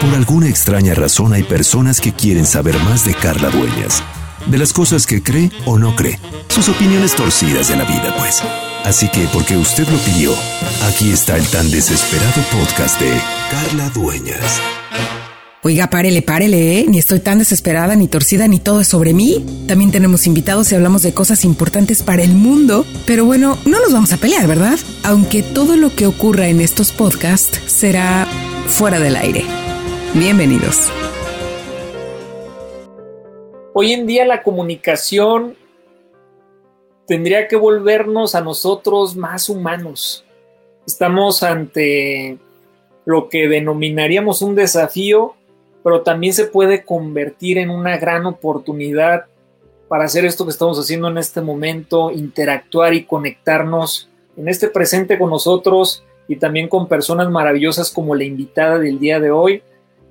Por alguna extraña razón hay personas que quieren saber más de Carla Dueñas, de las cosas que cree o no cree, sus opiniones torcidas de la vida, pues. Así que, porque usted lo pidió, aquí está el tan desesperado podcast de Carla Dueñas. Oiga, párele, párele, ¿eh? Ni estoy tan desesperada, ni torcida, ni todo es sobre mí. También tenemos invitados y hablamos de cosas importantes para el mundo. Pero bueno, no nos vamos a pelear, ¿verdad? Aunque todo lo que ocurra en estos podcasts será fuera del aire. Bienvenidos. Hoy en día la comunicación tendría que volvernos a nosotros más humanos. Estamos ante lo que denominaríamos un desafío pero también se puede convertir en una gran oportunidad para hacer esto que estamos haciendo en este momento, interactuar y conectarnos en este presente con nosotros y también con personas maravillosas como la invitada del día de hoy.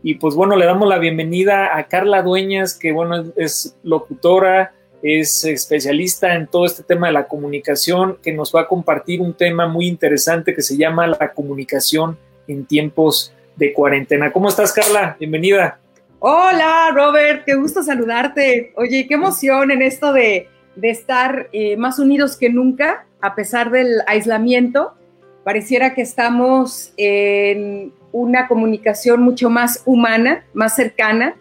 Y pues bueno, le damos la bienvenida a Carla Dueñas, que bueno, es locutora, es especialista en todo este tema de la comunicación, que nos va a compartir un tema muy interesante que se llama la comunicación en tiempos de cuarentena. ¿Cómo estás, Carla? Bienvenida. Hola, Robert, qué gusto saludarte. Oye, qué emoción en esto de, estar eh, más unidos que nunca, a pesar del aislamiento. Pareciera que estamos en una comunicación mucho más humana, más cercana.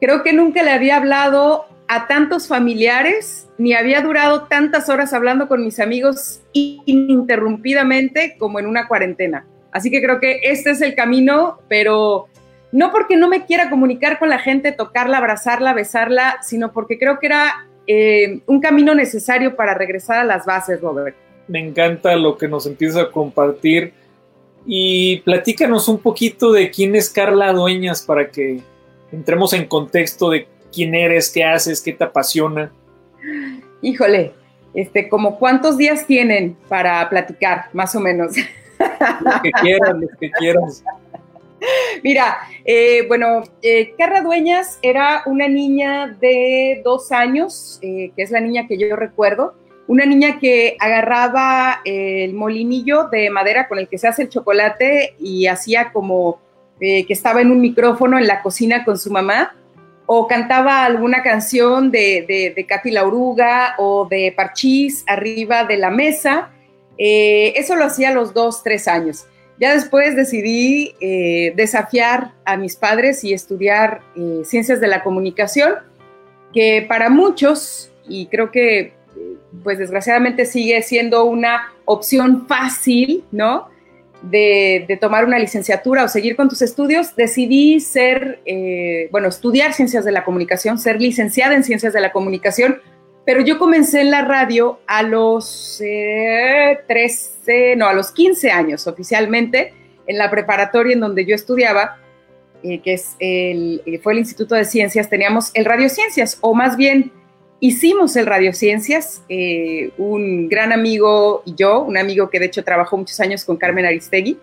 Creo que nunca le había hablado a tantos familiares, ni había durado tantas horas hablando con mis amigos ininterrumpidamente como en una cuarentena. Así que creo que este es el camino, pero no porque no me quiera comunicar con la gente, tocarla, abrazarla, besarla, sino porque creo que era eh, un camino necesario para regresar a las bases, Robert. Me encanta lo que nos empieza a compartir y platícanos un poquito de quién es Carla Dueñas para que entremos en contexto de quién eres, qué haces, qué te apasiona. Híjole, este, como cuántos días tienen para platicar, más o menos. Los que quieran, los que quieran. Mira, eh, bueno, eh, Carla Dueñas era una niña de dos años, eh, que es la niña que yo recuerdo, una niña que agarraba el molinillo de madera con el que se hace el chocolate y hacía como que estaba en un micrófono en la cocina con su mamá, o cantaba alguna canción de, de, Katy la Oruga o de Parchís arriba de la mesa eh, eso lo hacía a los dos, tres años. Ya después decidí eh, desafiar a mis padres y estudiar eh, ciencias de la comunicación, que para muchos, y creo que pues desgraciadamente sigue siendo una opción fácil, ¿no? De, tomar una licenciatura o seguir con tus estudios, decidí ser, bueno, estudiar ciencias de la comunicación, ser licenciada en ciencias de la comunicación, pero yo comencé en la radio a los 13, eh, no, a los 15 años oficialmente, en la preparatoria en donde yo estudiaba, eh, que es el, eh, fue el Instituto de Ciencias, teníamos el Radiociencias, o más bien hicimos el Radiociencias, un gran amigo y yo, un amigo que de hecho trabajó muchos años con Carmen Aristegui,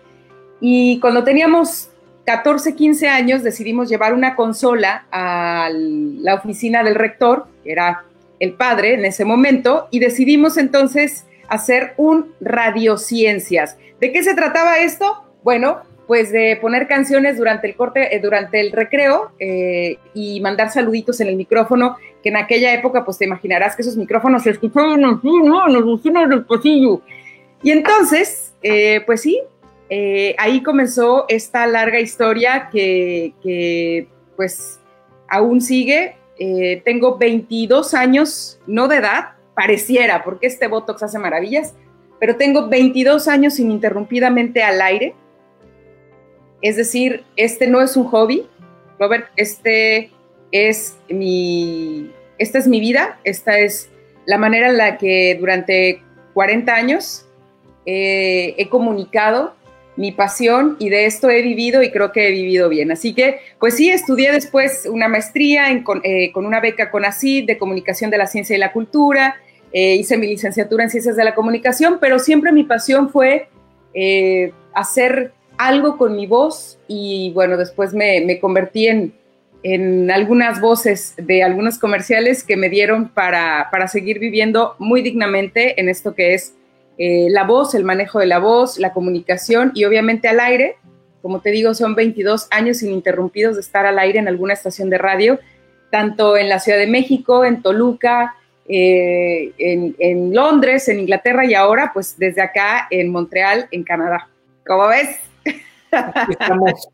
y cuando teníamos 14, 15 años decidimos llevar una consola a la oficina del rector, que era el padre en ese momento, y decidimos entonces hacer un radiociencias. ¿De qué se trataba esto? Bueno, pues de poner canciones durante el corte, eh, durante el recreo eh, y mandar saluditos en el micrófono, que en aquella época, pues te imaginarás que esos micrófonos se escuchaban así, ¿no? En los vecinos del pasillo. Y entonces, eh, pues sí, ahí comenzó esta larga historia que, que pues aún sigue eh, tengo 22 años, no de edad, pareciera, porque este Botox hace maravillas, pero tengo 22 años ininterrumpidamente al aire. Es decir, este no es un hobby, Robert, este es mi, esta es mi vida, esta es la manera en la que durante 40 años eh, he comunicado mi pasión y de esto he vivido y creo que he vivido bien. Así que, pues sí, estudié después una maestría eh, con, una beca con ACID de Comunicación de la Ciencia y la Cultura, eh, hice mi licenciatura en Ciencias de la Comunicación, pero siempre mi pasión fue hacer algo con mi voz y bueno, después me, convertí en, en, algunas voces de algunos comerciales que me dieron para, para seguir viviendo muy dignamente en esto que es eh, la voz, el manejo de la voz, la comunicación y obviamente al aire, como te digo, son 22 años ininterrumpidos de estar al aire en alguna estación de radio, tanto en la Ciudad de México, en Toluca, eh, en, Londres, en Inglaterra y ahora pues desde acá en Montreal, en Canadá. ¿Cómo ves? Estamos.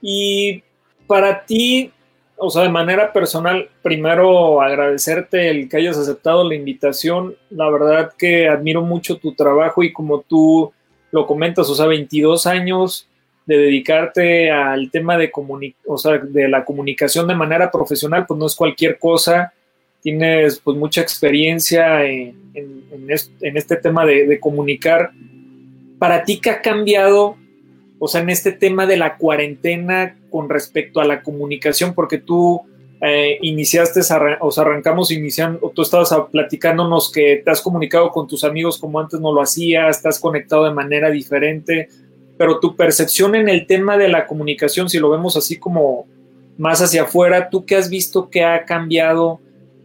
Y para ti, o sea, de manera personal, primero agradecerte el que hayas aceptado la invitación. La verdad que admiro mucho tu trabajo y como tú lo comentas, o sea, 22 años de dedicarte al tema de, o sea, de la comunicación de manera profesional, pues no es cualquier cosa. Tienes pues mucha experiencia en, este tema de, de comunicar. Para ti, ¿qué ha cambiado o sea, en este tema de la cuarentena con respecto a la comunicación, porque tú eh, iniciaste, o sea, arrancamos iniciando, tú estabas platicándonos que te has comunicado con tus amigos como antes no lo hacías, estás conectado de manera diferente, pero tu percepción en el tema de la comunicación, si lo vemos así como más hacia afuera, ¿tú qué has visto que ha cambiado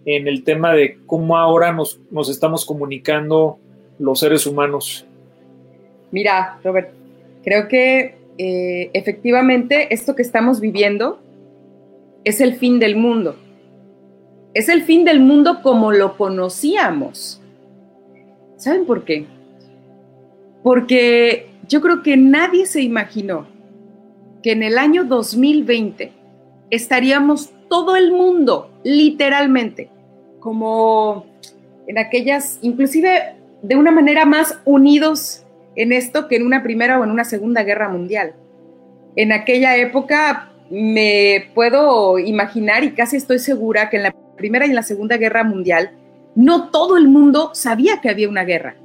en el tema de cómo ahora nos, nos estamos comunicando los seres humanos? Mira, Robert, Creo que eh, efectivamente esto que estamos viviendo es el fin del mundo. Es el fin del mundo como lo conocíamos. ¿Saben por qué? Porque yo creo que nadie se imaginó que en el año 2020 estaríamos todo el mundo, literalmente, como en aquellas, inclusive de una manera más unidos en esto que en una primera o en una segunda guerra mundial. En aquella época me puedo imaginar y casi estoy segura que en la primera y en la segunda guerra mundial no todo el mundo sabía que había una guerra.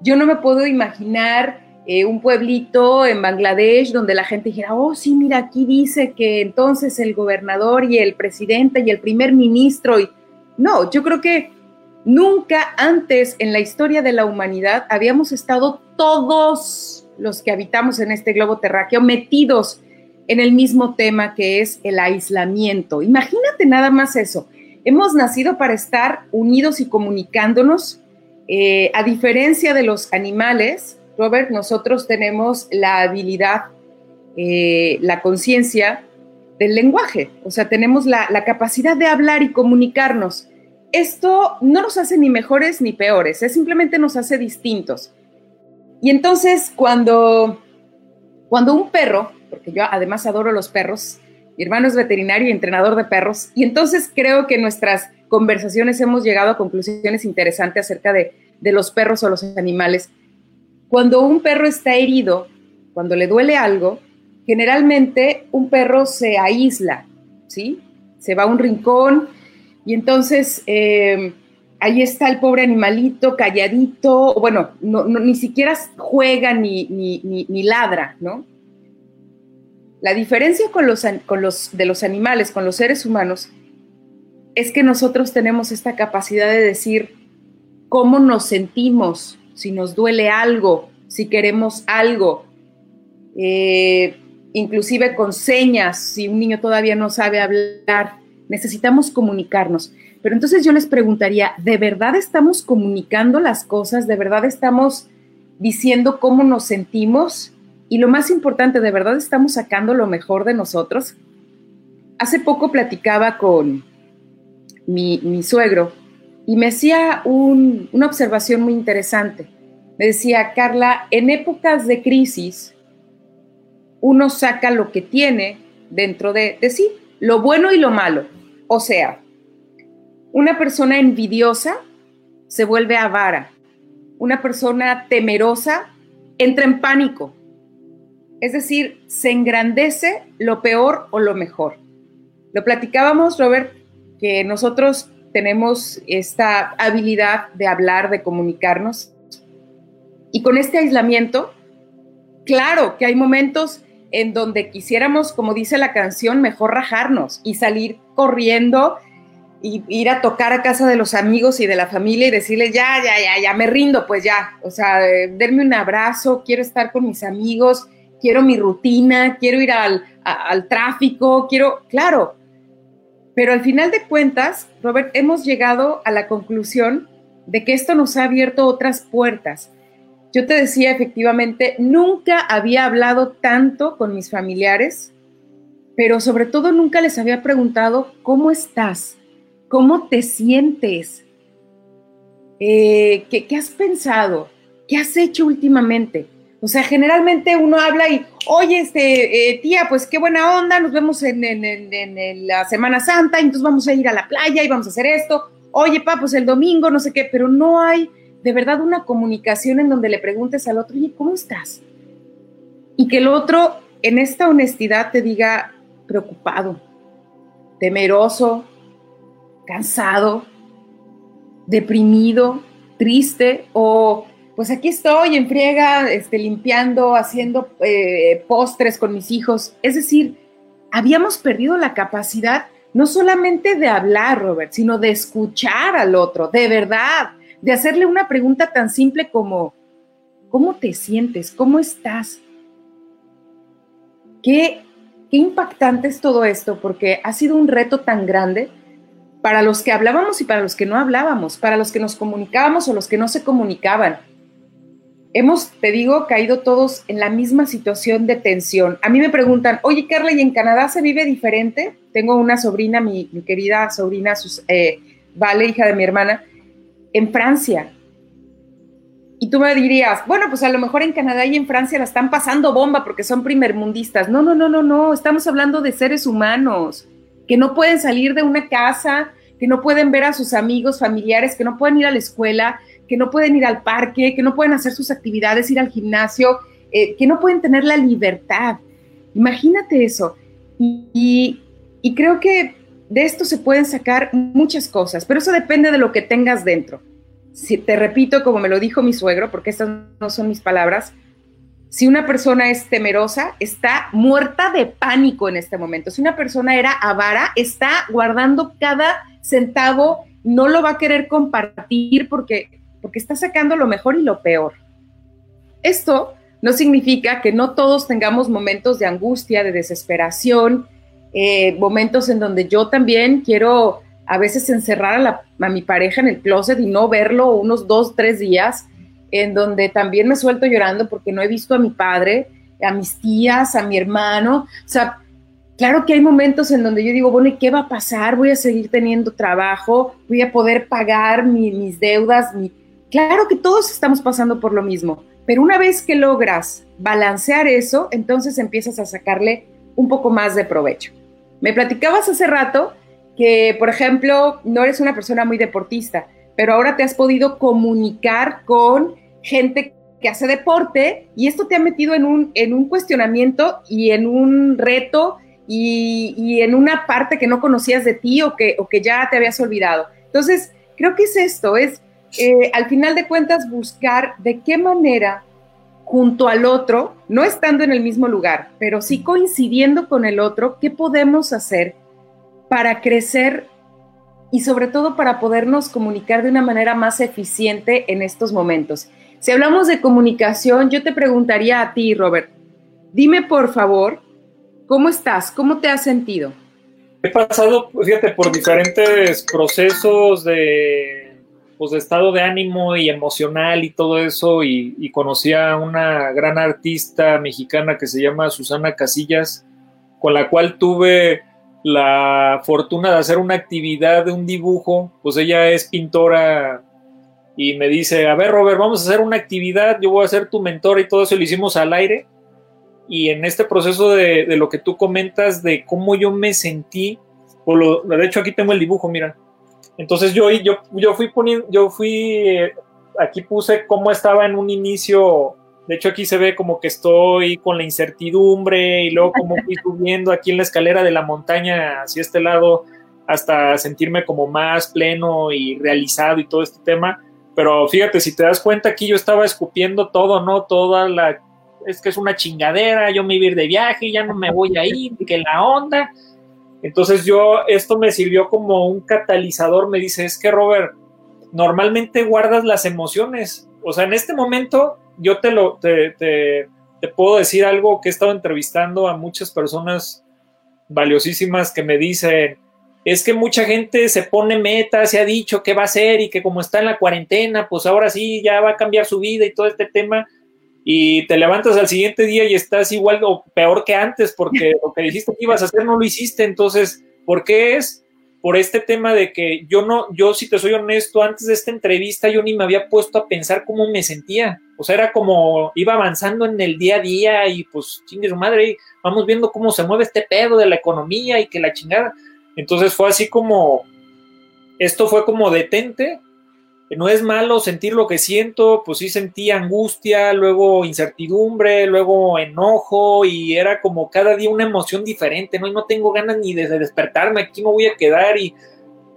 Yo no me puedo imaginar eh, un pueblito en Bangladesh donde la gente dijera, oh, sí, mira, aquí dice que entonces el gobernador y el presidente y el primer ministro. Y... No, yo creo que Nunca antes en la historia de la humanidad habíamos estado todos los que habitamos en este globo terráqueo metidos en el mismo tema que es el aislamiento. Imagínate nada más eso. Hemos nacido para estar unidos y comunicándonos. Eh, a diferencia de los animales, Robert, nosotros tenemos la habilidad, eh, la conciencia del lenguaje, o sea, tenemos la, la capacidad de hablar y comunicarnos esto no nos hace ni mejores ni peores, es simplemente nos hace distintos. Y entonces cuando, cuando un perro, porque yo además adoro los perros, mi hermano es veterinario y entrenador de perros, y entonces creo que en nuestras conversaciones hemos llegado a conclusiones interesantes acerca de, de los perros o los animales. Cuando un perro está herido, cuando le duele algo, generalmente un perro se aísla, ¿sí? Se va a un rincón, y entonces eh, ahí está el pobre animalito calladito, bueno, ni siquiera juega ni, ni, ladra, ¿no? La diferencia con los, con los, de los animales, con los seres humanos, es que nosotros tenemos esta capacidad de decir cómo nos sentimos, si nos duele algo, si queremos algo, eh, inclusive con señas, si un niño todavía no sabe hablar necesitamos comunicarnos. Pero entonces yo les preguntaría, ¿de verdad estamos comunicando las cosas? ¿De verdad estamos diciendo cómo nos sentimos? Y lo más importante, ¿de verdad estamos sacando lo mejor de nosotros? Hace poco platicaba con mi, suegro y me hacía una observación muy interesante. Me decía, Carla, en épocas de crisis, uno saca lo que tiene dentro de, sí, lo bueno y lo malo. O sea, una persona envidiosa se vuelve avara. Una persona temerosa entra en pánico. Es decir, se engrandece lo peor o lo mejor. Lo platicábamos, Robert, que nosotros tenemos esta habilidad de hablar, de comunicarnos. Y con este aislamiento, claro que hay momentos en donde quisiéramos, como dice la canción, mejor rajarnos y salir corriendo y ir a tocar a casa de los amigos y de la familia y decirles, ya, ya, ya, ya, me rindo, pues ya, o sea, denme un abrazo, quiero estar con mis amigos, quiero mi rutina, quiero ir al, al tráfico, quiero, claro, pero al final de cuentas, Robert, hemos llegado a la conclusión de que esto nos ha abierto otras puertas yo te decía efectivamente, nunca había hablado tanto con mis familiares, pero sobre todo nunca les había preguntado, ¿cómo estás? ¿Cómo te sientes? Eh, ¿qué, has pensado? ¿Qué has hecho últimamente? O sea, generalmente uno habla y, oye, este, eh, tía, pues qué buena onda, nos vemos en, en, la Semana Santa, entonces vamos a ir a la playa y vamos a hacer esto. Oye, pa, pues el domingo, no sé qué, pero no hay de verdad una comunicación en donde le preguntes al otro, oye, ¿cómo estás? Y que el otro en esta honestidad te diga preocupado, temeroso, cansado, deprimido, triste o pues aquí estoy en friega, este, limpiando, haciendo eh, postres con mis hijos. Es decir, habíamos perdido la capacidad no solamente de hablar, Robert, sino de escuchar al otro, de verdad, de hacerle una pregunta tan simple como, ¿cómo te sientes? ¿Cómo estás? Qué, impactante es todo esto, porque ha sido un reto tan grande para los que hablábamos y para los que no hablábamos, para los que nos comunicábamos o los que no se comunicaban. Hemos, te digo, caído todos en la misma situación de tensión. A mí me preguntan, oye Carla, ¿y en Canadá se vive diferente? Tengo una sobrina, mi, querida sobrina, eh, Vale, hija de mi hermana, en Francia. Y tú me dirías, bueno, pues a lo mejor en Canadá y en Francia la están pasando bomba porque son primermundistas. No, no, no, no, no. Estamos hablando de seres humanos que no pueden salir de una casa, que no pueden ver a sus amigos, familiares, que no pueden ir a la escuela, que no pueden ir al parque, que no pueden hacer sus actividades, ir al gimnasio, eh, que no pueden tener la libertad. Imagínate eso. y creo que de esto se pueden sacar muchas cosas, pero eso depende de lo que tengas dentro. Si te repito, como me lo dijo mi suegro, porque estas no son mis palabras, si una persona es temerosa, está muerta de pánico en este momento. Si una persona era avara, está guardando cada centavo, no lo va a querer compartir porque, porque está sacando lo mejor y lo peor. Esto no significa que no todos tengamos momentos de angustia, de desesperación, eh, momentos en donde yo también quiero a veces encerrar a, mi pareja en el closet y no verlo unos dos, tres días, en donde también me suelto llorando porque no he visto a mi padre, a mis tías, a mi hermano. O sea, claro que hay momentos en donde yo digo, bueno, ¿y qué va a pasar? Voy a seguir teniendo trabajo, voy a poder pagar mis deudas. Mi... Claro que todos estamos pasando por lo mismo, pero una vez que logras balancear eso, entonces empiezas a sacarle un poco más de provecho. Me platicabas hace rato que, por ejemplo, no eres una persona muy deportista, pero ahora te has podido comunicar con gente que hace deporte y esto te ha metido en un, en un cuestionamiento y en un reto y, en una parte que no conocías de ti o que, o que ya te habías olvidado. Entonces, creo que es esto, es eh, al final de cuentas buscar de qué manera junto al otro, no estando en el mismo lugar, pero sí coincidiendo con el otro, ¿qué podemos hacer para crecer y sobre todo para podernos comunicar de una manera más eficiente en estos momentos? Si hablamos de comunicación, yo te preguntaría a ti, Robert, dime por favor, ¿cómo estás? ¿Cómo te has sentido? He pasado, fíjate, por diferentes procesos de pues, de estado de ánimo y emocional y todo eso y, conocí a una gran artista mexicana que se llama Susana Casillas, con la cual tuve la fortuna de hacer una actividad de un dibujo, pues ella es pintora y me dice, a ver Robert, vamos a hacer una actividad, yo voy a ser tu mentor y todo eso lo hicimos al aire. Y en este proceso de, lo que tú comentas, de cómo yo me sentí, por lo, de hecho aquí tengo el dibujo, mira, entonces yo, yo, yo fui poniendo, yo fui, aquí puse cómo estaba en un inicio, de hecho aquí se ve como que estoy con la incertidumbre y luego como fui subiendo aquí en la escalera de la montaña hacia este lado hasta sentirme como más pleno y realizado y todo este tema. Pero fíjate, si te das cuenta aquí yo estaba escupiendo todo, ¿no? Toda la... Es que es una chingadera, yo me iba a ir de viaje, ya no me voy a ir, que la onda. Entonces yo, esto me sirvió como un catalizador, me dice, es que Robert, normalmente guardas las emociones. O sea, en este momento yo te lo, te, te, puedo decir algo que he estado entrevistando a muchas personas valiosísimas que me dicen, es que mucha gente se pone metas, se ha dicho qué va a hacer y que como está en la cuarentena, pues ahora sí ya va a cambiar su vida y todo este tema. Y te levantas al siguiente día y estás igual o peor que antes porque lo que dijiste que ibas a hacer no lo hiciste. Entonces, ¿por qué es? Por este tema de que yo no, yo si te soy honesto, antes de esta entrevista yo ni me había puesto a pensar cómo me sentía. O sea, era como iba avanzando en el día a día y pues chingue su madre, vamos viendo cómo se mueve este pedo de la economía y que la chingada entonces fue así como, esto fue como detente, no es malo sentir lo que siento, pues sí sentí angustia, luego incertidumbre, luego enojo y era como cada día una emoción diferente, ¿no? No tengo ganas ni de despertarme, aquí me voy a quedar y...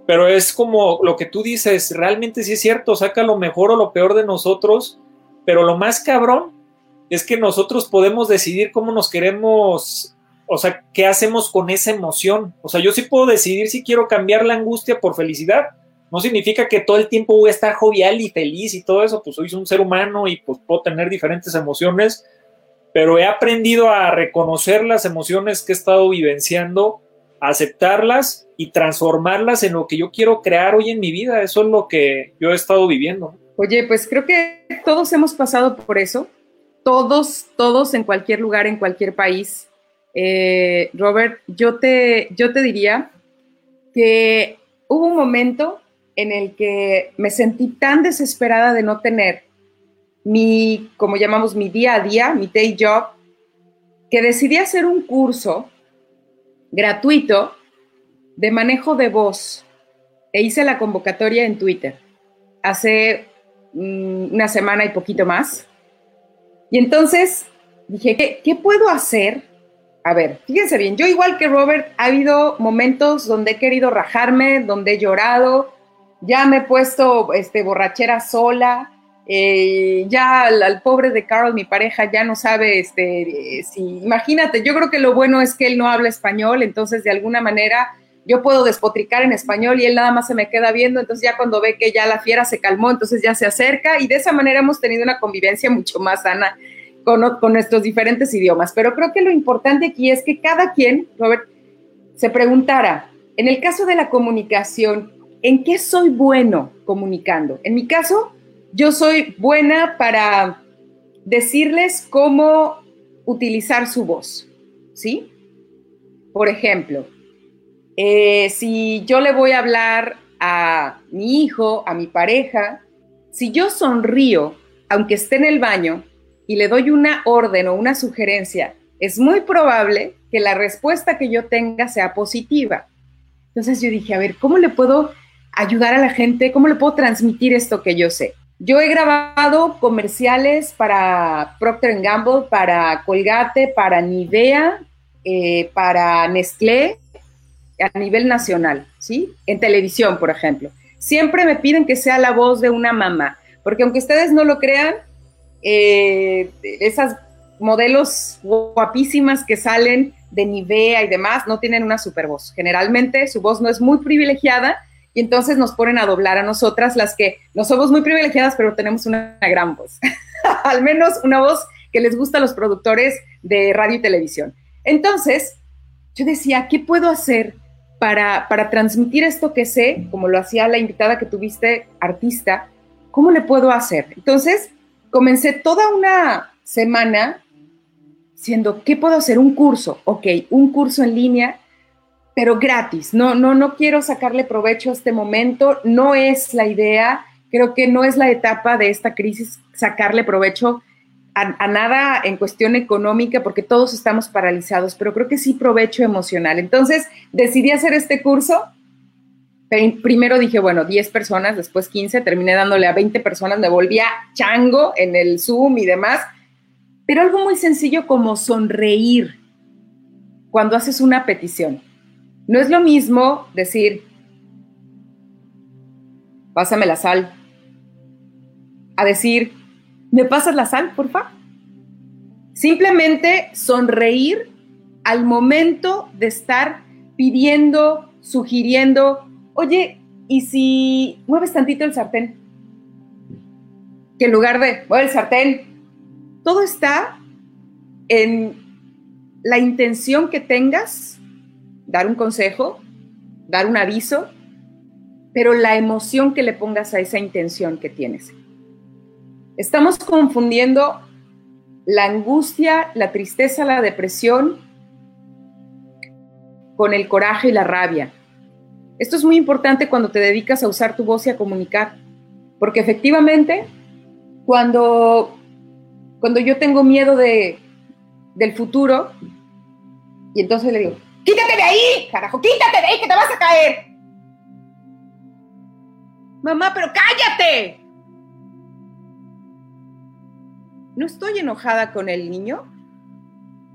Pero es como lo que tú dices, realmente sí es cierto, saca lo mejor o lo peor de nosotros, pero lo más cabrón es que nosotros podemos decidir cómo nos queremos o sea, ¿qué hacemos con esa emoción? O sea, yo sí puedo decidir si quiero cambiar la angustia por felicidad. No significa que todo el tiempo voy a estar jovial y feliz y todo eso, pues soy un ser humano y pues puedo tener diferentes emociones, pero he aprendido a reconocer las emociones que he estado vivenciando, aceptarlas y transformarlas en lo que yo quiero crear hoy en mi vida. Eso es lo que yo he estado viviendo. Oye, pues creo que todos hemos pasado por eso. Todos, todos en cualquier lugar, en cualquier país eh, Robert, yo te, yo te diría que hubo un momento en el que me sentí tan desesperada de no tener mi, como llamamos, mi día a día, mi day job, que decidí hacer un curso gratuito de manejo de voz e hice la convocatoria en Twitter hace mm, una semana y poquito más. Y entonces dije, ¿qué, ¿qué puedo hacer a ver, fíjense bien, yo igual que Robert, ha habido momentos donde he querido rajarme, donde he llorado, ya me he puesto este, borrachera sola, eh, ya al, pobre de Carl, mi pareja, ya no sabe este, si, imagínate, yo creo que lo bueno es que él no habla español, entonces de alguna manera yo puedo despotricar en español y él nada más se me queda viendo, entonces ya cuando ve que ya la fiera se calmó, entonces ya se acerca y de esa manera hemos tenido una convivencia mucho más sana con, nuestros diferentes idiomas. Pero creo que lo importante aquí es que cada quien, Robert, se preguntara, en el caso de la comunicación, ¿en qué soy bueno comunicando? En mi caso, yo soy buena para decirles cómo utilizar su voz, ¿sí? Por ejemplo, eh, si yo le voy a hablar a mi hijo, a mi pareja, si yo sonrío, aunque esté en el baño, y le doy una orden o una sugerencia, es muy probable que la respuesta que yo tenga sea positiva. Entonces yo dije, a ver, ¿cómo le puedo ayudar a la gente? ¿Cómo le puedo transmitir esto que yo sé? Yo he grabado comerciales para Procter Gamble, para Colgate, para Nivea, eh, para Nestlé a nivel nacional, ¿sí? En televisión, por ejemplo. Siempre me piden que sea la voz de una mamá, porque aunque ustedes no lo crean, eh, esas modelos guapísimas que salen de Nivea y demás no tienen una super voz. Generalmente su voz no es muy privilegiada y entonces nos ponen a doblar a nosotras las que no somos muy privilegiadas, pero tenemos una, gran voz. Al menos una voz que les gusta a los productores de radio y televisión. Entonces, yo decía, ¿qué puedo hacer para, para transmitir esto que sé, como lo hacía la invitada que tuviste, artista? ¿Cómo le puedo hacer? Entonces, comencé toda una semana siendo, ¿qué puedo hacer? Un curso, ok, un curso en línea, pero gratis. No, no, no quiero sacarle provecho a este momento, no es la idea, creo que no es la etapa de esta crisis sacarle provecho a, a, nada en cuestión económica porque todos estamos paralizados, pero creo que sí provecho emocional. Entonces decidí hacer este curso primero dije, bueno, 10 personas, después 15, terminé dándole a 20 personas, me volvía chango en el Zoom y demás, pero algo muy sencillo como sonreír cuando haces una petición. No es lo mismo decir, pásame la sal, a decir, ¿me pasas la sal, porfa? Simplemente sonreír al momento de estar pidiendo, sugiriendo, oye, ¿y si mueves tantito el sartén? Que en lugar de, mueve el sartén, todo está en la intención que tengas, dar un consejo, dar un aviso, pero la emoción que le pongas a esa intención que tienes. Estamos confundiendo la angustia, la tristeza, la depresión con el coraje y la rabia. Esto es muy importante cuando te dedicas a usar tu voz y a comunicar, porque efectivamente, cuando, cuando yo tengo miedo de, del futuro, y entonces le digo, quítate de ahí, carajo, quítate de ahí que te vas a caer. Mamá, pero cállate. No estoy enojada con el niño.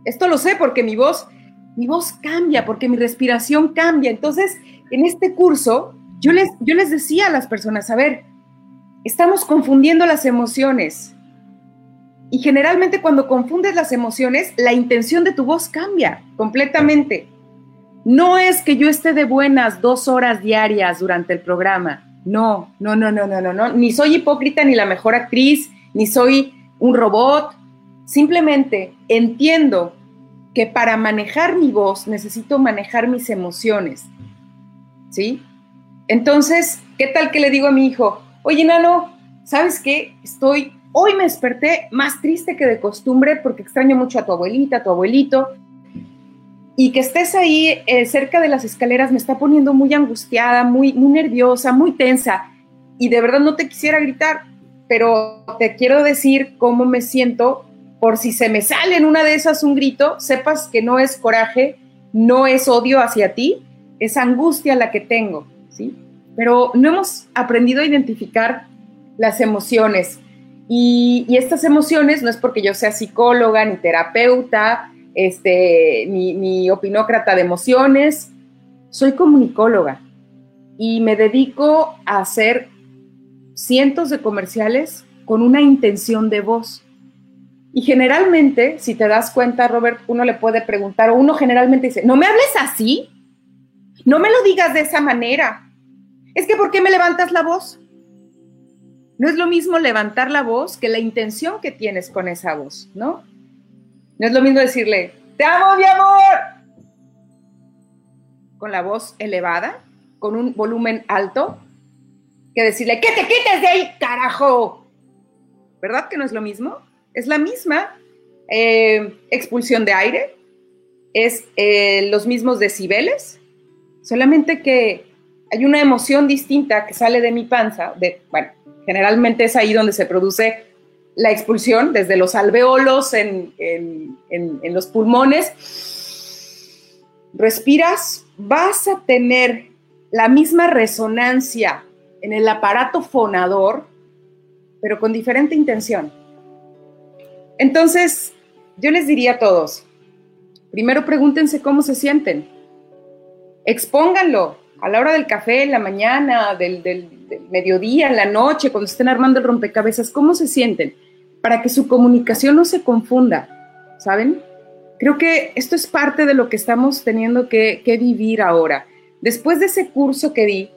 Esto lo sé porque mi voz, mi voz cambia, porque mi respiración cambia. Entonces, en este curso, yo les, yo les decía a las personas, a ver, estamos confundiendo las emociones. Y generalmente cuando confundes las emociones, la intención de tu voz cambia completamente. No es que yo esté de buenas dos horas diarias durante el programa. No, no, no, no, no, no, no. Ni soy hipócrita, ni la mejor actriz, ni soy un robot. Simplemente entiendo que para manejar mi voz necesito manejar mis emociones. ¿Sí? Entonces, ¿qué tal que le digo a mi hijo, oye, Nano, ¿sabes qué? Estoy, hoy me desperté más triste que de costumbre porque extraño mucho a tu abuelita, a tu abuelito, y que estés ahí eh, cerca de las escaleras me está poniendo muy angustiada, muy, nerviosa, muy tensa. Y de verdad no te quisiera gritar, pero te quiero decir cómo me siento por si se me sale en una de esas un grito, sepas que no es coraje, no es odio hacia ti, es angustia la que tengo, ¿sí? Pero no hemos aprendido a identificar las emociones. Y estas emociones no es porque yo sea psicóloga ni terapeuta, este, mi, opinócrata de emociones. Soy comunicóloga y me dedico a hacer cientos de comerciales con una intención de voz. Y generalmente, si te das cuenta, Robert, uno le puede preguntar, o uno generalmente dice, no me hables así, no me lo digas de esa manera. Es que, ¿por qué me levantas la voz? No es lo mismo levantar la voz que la intención que tienes con esa voz, ¿no? No es lo mismo decirle, te amo, mi amor, con la voz elevada, con un volumen alto, que decirle, que te quites de ahí, carajo. ¿Verdad que no es lo mismo? Es la misma eh, expulsión de aire, es eh, los mismos decibeles, solamente que hay una emoción distinta que sale de mi panza, de, bueno, generalmente es ahí donde se produce la expulsión desde los alveolos en, los pulmones. Respiras, vas a tener la misma resonancia en el aparato fonador, pero con diferente intención. Entonces, yo les diría a todos, primero pregúntense cómo se sienten, expónganlo a la hora del café, en la mañana, del, mediodía, en la noche, cuando estén armando el rompecabezas, cómo se sienten para que su comunicación no se confunda, ¿saben? Creo que esto es parte de lo que estamos teniendo que, vivir ahora. Después de ese curso que di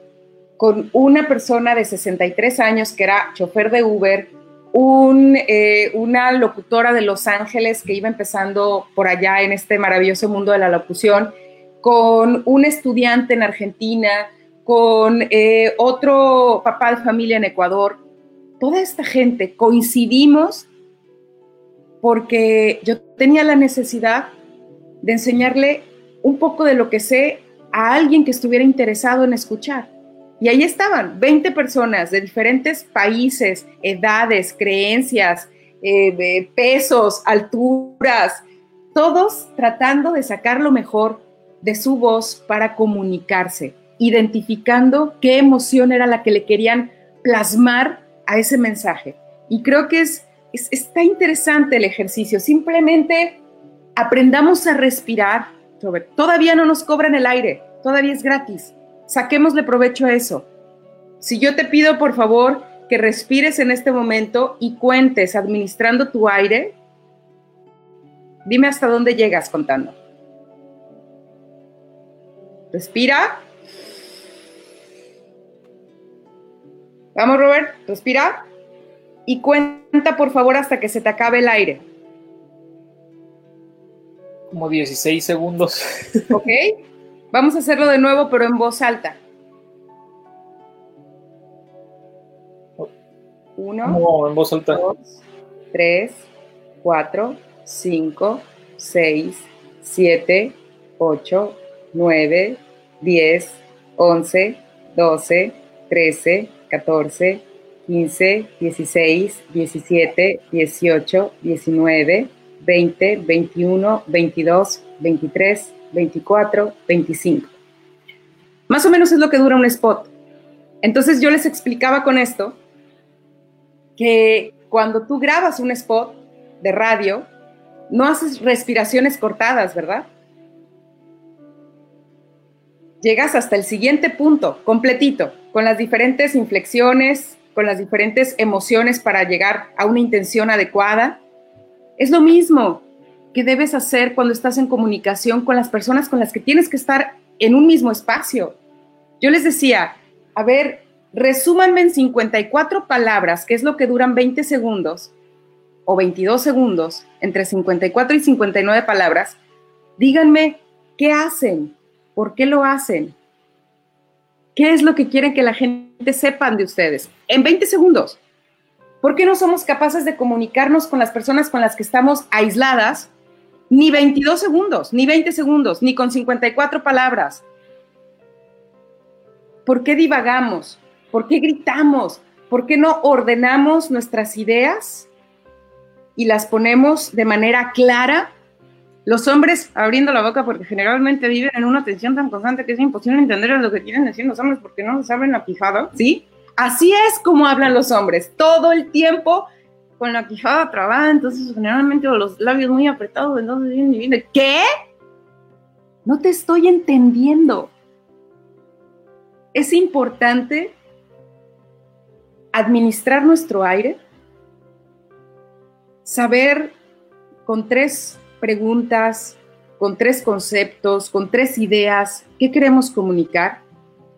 con una persona de 63 años que era chofer de Uber, eh, una locutora de Los Ángeles que iba empezando por allá en este maravilloso mundo de la locución, con un estudiante en Argentina, con eh, otro papá de familia en Ecuador, toda esta gente coincidimos porque yo tenía la necesidad de enseñarle un poco de lo que sé a alguien que estuviera interesado en escuchar. Y ahí estaban 20 personas de diferentes países, edades, creencias, eh, pesos, alturas, todos tratando de sacar lo mejor de su voz para comunicarse, identificando qué emoción era la que le querían plasmar a ese mensaje. Y creo que es, está interesante el ejercicio. Simplemente aprendamos a respirar. Todavía no nos cobran el aire, todavía es gratis. Saquémosle provecho a eso. Si yo te pido, por favor, que respires en este momento y cuentes administrando tu aire, dime hasta dónde llegas contando. Respira. Vamos, Robert, respira y cuenta, por favor, hasta que se te acabe el aire. Como 16 segundos. Ok. Vamos a hacerlo de nuevo, pero en voz alta. Uno. No, en voz alta. Dos, tres, cuatro, cinco, seis, siete, ocho, nueve, diez, once, doce, trece, catorce, quince, dieciséis, diecisiete, dieciocho, diecinueve, veinte, veintiuno, veintidós, veintitrés, veinticuatro, veinticinco. Más o menos es lo que dura un spot. Entonces yo les explicaba con esto que cuando tú grabas un spot de radio, no haces respiraciones cortadas, ¿verdad? Llegas hasta el siguiente punto, completito, con las diferentes inflexiones, con las diferentes emociones para llegar a una intención adecuada. Es lo mismo que debes hacer cuando estás en comunicación con las personas con las que tienes que estar en un mismo espacio. Yo les decía, a ver, resúmanme en 54 palabras, que es lo que duran 20 segundos o 22 segundos, entre 54 y 59 palabras, díganme qué hacen, por qué lo hacen, qué es lo que quieren que la gente sepan de ustedes, en 20 segundos. ¿Por qué no somos capaces de comunicarnos con las personas con las que estamos aisladas? Ni 22 segundos, ni 20 segundos, ni con 54 palabras. ¿Por qué divagamos? ¿Por qué gritamos? ¿Por qué no ordenamos nuestras ideas y las ponemos de manera clara? Los hombres abriendo la boca porque generalmente viven en una tensión tan constante que es imposible entender lo que quieren decir los hombres porque no les abren la quijada, ¿sí? Así es como hablan los hombres, todo el tiempo con la quijada trabada, entonces generalmente los labios muy apretados, entonces viene, ¿qué? No te estoy entendiendo. Es importante administrar nuestro aire, saber con tres preguntas, con tres conceptos, con tres ideas, qué queremos comunicar,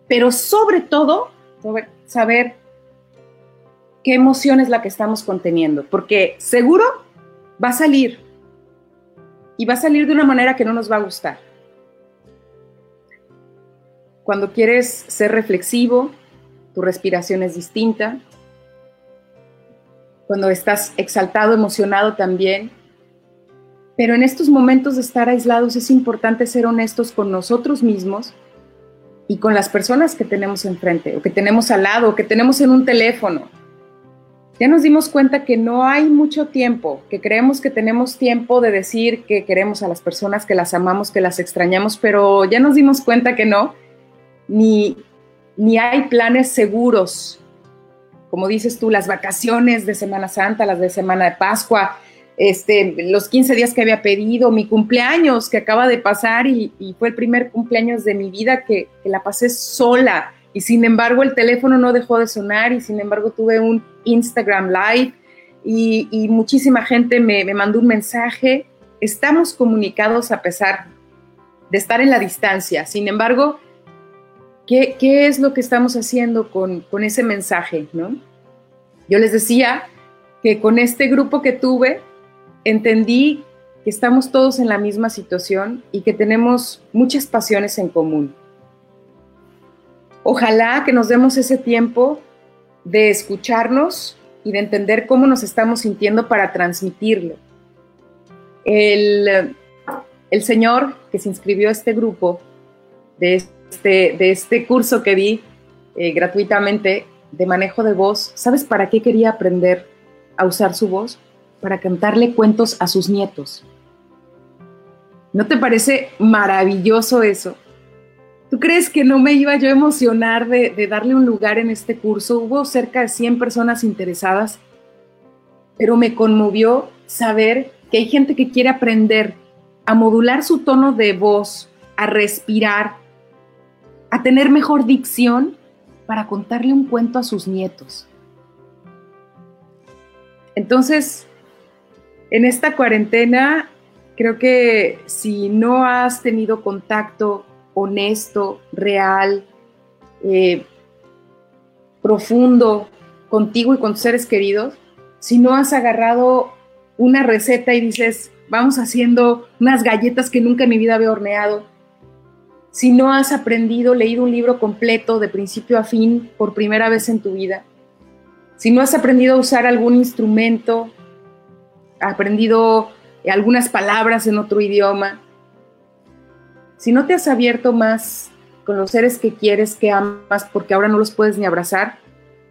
pero sobre todo saber qué emoción es la que estamos conteniendo, porque seguro va a salir y va a salir de una manera que no nos va a gustar. Cuando quieres ser reflexivo, tu respiración es distinta, cuando estás exaltado, emocionado también. Pero en estos momentos de estar aislados es importante ser honestos con nosotros mismos y con las personas que tenemos enfrente, o que tenemos al lado, o que tenemos en un teléfono. Ya nos dimos cuenta que no hay mucho tiempo, que creemos que tenemos tiempo de decir que queremos a las personas, que las amamos, que las extrañamos, pero ya nos dimos cuenta que no, ni, ni hay planes seguros como dices tú, las vacaciones de Semana Santa, las de Semana de Pascua, este, los 15 días que había pedido, mi cumpleaños que acaba de pasar y, fue el primer cumpleaños de mi vida que, la pasé sola y sin embargo el teléfono no dejó de sonar y sin embargo tuve un Instagram Live y, muchísima gente me, mandó un mensaje. Estamos comunicados a pesar de estar en la distancia. Sin embargo, ¿Qué, es lo que estamos haciendo con, ese mensaje? ¿no? Yo les decía que con este grupo que tuve, entendí que estamos todos en la misma situación y que tenemos muchas pasiones en común. Ojalá que nos demos ese tiempo de escucharnos y de entender cómo nos estamos sintiendo para transmitirlo. El, señor que se inscribió a este grupo de este, de este curso que di eh, gratuitamente de manejo de voz, ¿sabes para qué quería aprender a usar su voz? Para cantarle cuentos a sus nietos. ¿No te parece maravilloso eso? ¿Tú crees que no me iba yo a emocionar de, darle un lugar en este curso? Hubo cerca de 100 personas interesadas, pero me conmovió saber que hay gente que quiere aprender a modular su tono de voz, a respirar, a tener mejor dicción para contarle un cuento a sus nietos. Entonces, en esta cuarentena, creo que si no has tenido contacto honesto, real, eh, profundo contigo y con tus seres queridos, si no has agarrado una receta y dices, vamos haciendo unas galletas que nunca en mi vida había horneado, si no has aprendido, leído un libro completo de principio a fin por primera vez en tu vida, si no has aprendido a usar algún instrumento, aprendido algunas palabras en otro idioma, si no te has abierto más con los seres que quieres, que amas, porque ahora no los puedes ni abrazar,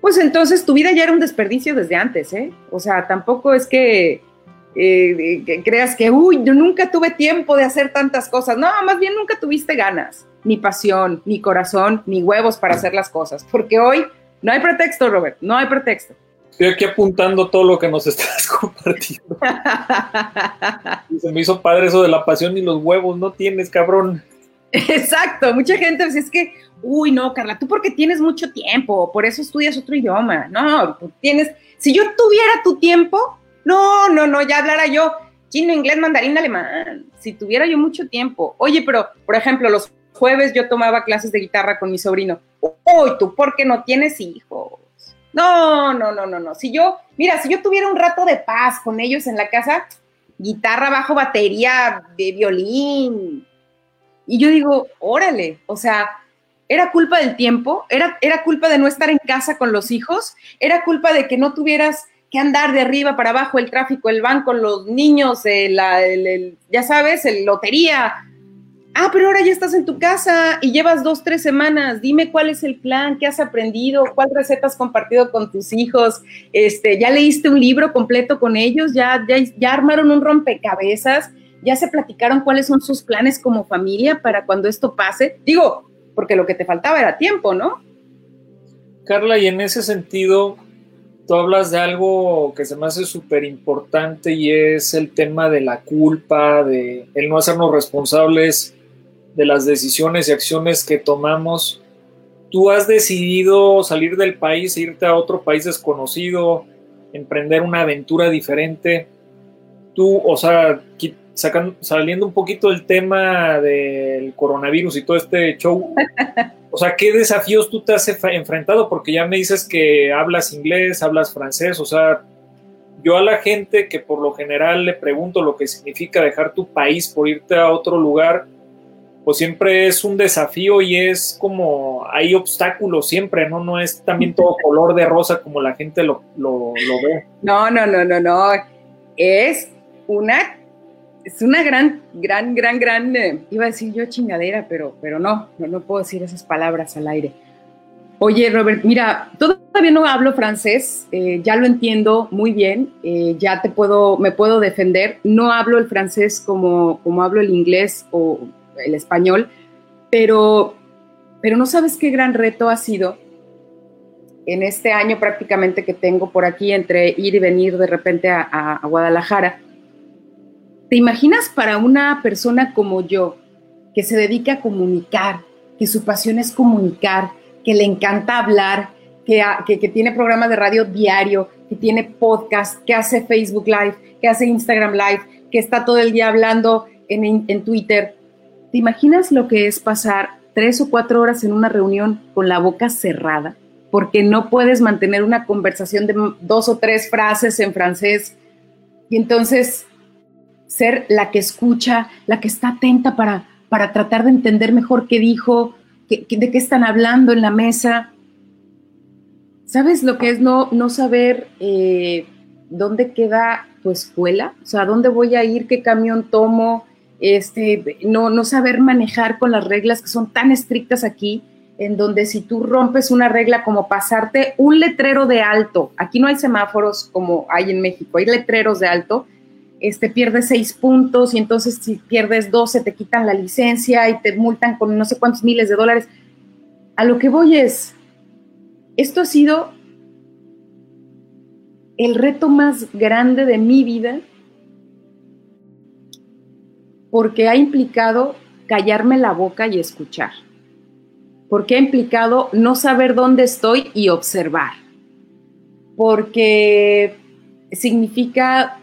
pues entonces tu vida ya era un desperdicio desde antes, ¿eh? O sea, tampoco es que, eh, que creas que, uy, yo nunca tuve tiempo de hacer tantas cosas. No, más bien nunca tuviste ganas, ni pasión, ni corazón, ni huevos para hacer las cosas, porque hoy no hay pretexto, Robert, no hay pretexto. Estoy aquí apuntando todo lo que nos estás compartiendo. se me hizo padre eso de la pasión y los huevos, no tienes, cabrón. Exacto, mucha gente dice, es que, uy, no, Carla, tú porque tienes mucho tiempo, por eso estudias otro idioma. No, tú tienes, si yo tuviera tu tiempo, no, no, no, ya hablara yo chino, inglés, mandarín, alemán. Si tuviera yo mucho tiempo. Oye, pero, por ejemplo, los jueves yo tomaba clases de guitarra con mi sobrino. Uy, tú porque no tienes hijos. No, no, no, no, no. Si yo, mira, si yo tuviera un rato de paz con ellos en la casa, guitarra, bajo, batería, de violín, y yo digo, órale, o sea, era culpa del tiempo, era, era culpa de no estar en casa con los hijos, era culpa de que no tuvieras que andar de arriba para abajo el tráfico, el banco, los niños, el, ya sabes, el lotería. Ah, pero ahora ya estás en tu casa y llevas dos, tres semanas. Dime cuál es el plan, qué has aprendido, cuál receta has compartido con tus hijos. Este, ya leíste un libro completo con ellos, ya, ya, ya armaron un rompecabezas ya se platicaron cuáles son sus planes como familia para cuando esto pase. Digo, porque lo que te faltaba era tiempo, ¿no? Carla, y en ese sentido, tú hablas de algo que se me hace súper importante y es el tema de la culpa, de el no hacernos responsables de las decisiones y acciones que tomamos. Tú has decidido salir del país, e irte a otro país desconocido, emprender una aventura diferente. Tú, o sea, saliendo un poquito del tema del coronavirus y todo este show, o sea, ¿qué desafíos tú te has enfrentado? Porque ya me dices que hablas inglés, hablas francés, o sea, yo a la gente que por lo general le pregunto lo que significa dejar tu país por irte a otro lugar, pues siempre es un desafío y es como hay obstáculos siempre, ¿no? No es también todo color de rosa como la gente lo, lo, ve. No, no, no, no, no. Es una es una gran, gran, gran, gran, eh, iba a decir yo chingadera, pero, pero no, no, no puedo decir esas palabras al aire. Oye, Robert, mira, todavía no hablo francés, eh, ya lo entiendo muy bien, eh, ya te puedo, me puedo defender. No hablo el francés como, como hablo el inglés o el español, pero, pero no sabes qué gran reto ha sido en este año prácticamente que tengo por aquí entre ir y venir de repente a, Guadalajara ¿Te imaginas para una persona como yo, que se dedica a comunicar, que su pasión es comunicar, que le encanta hablar, que, que, tiene programa de radio diario, que tiene podcast, que hace Facebook Live, que hace Instagram Live, que está todo el día hablando en, en Twitter? ¿Te imaginas lo que es pasar tres o cuatro horas en una reunión con la boca cerrada? Porque no puedes mantener una conversación de dos o tres frases en francés. Y entonces ser la que escucha, la que está atenta para, para tratar de entender mejor qué dijo, de qué están hablando en la mesa. ¿Sabes lo que es no, no saber eh, dónde queda tu escuela? O sea, ¿dónde voy a ir? ¿Qué camión tomo? Este, no, no saber manejar con las reglas que son tan estrictas aquí, en donde si tú rompes una regla como pasarte un letrero de alto, aquí no hay semáforos como hay en México, hay letreros de alto, este, pierdes seis puntos y entonces si pierdes 12 te quitan la licencia y te multan con no sé cuántos miles de dólares. A lo que voy es, esto ha sido el reto más grande de mi vida porque ha implicado callarme la boca y escuchar, porque ha implicado no saber dónde estoy y observar, porque significa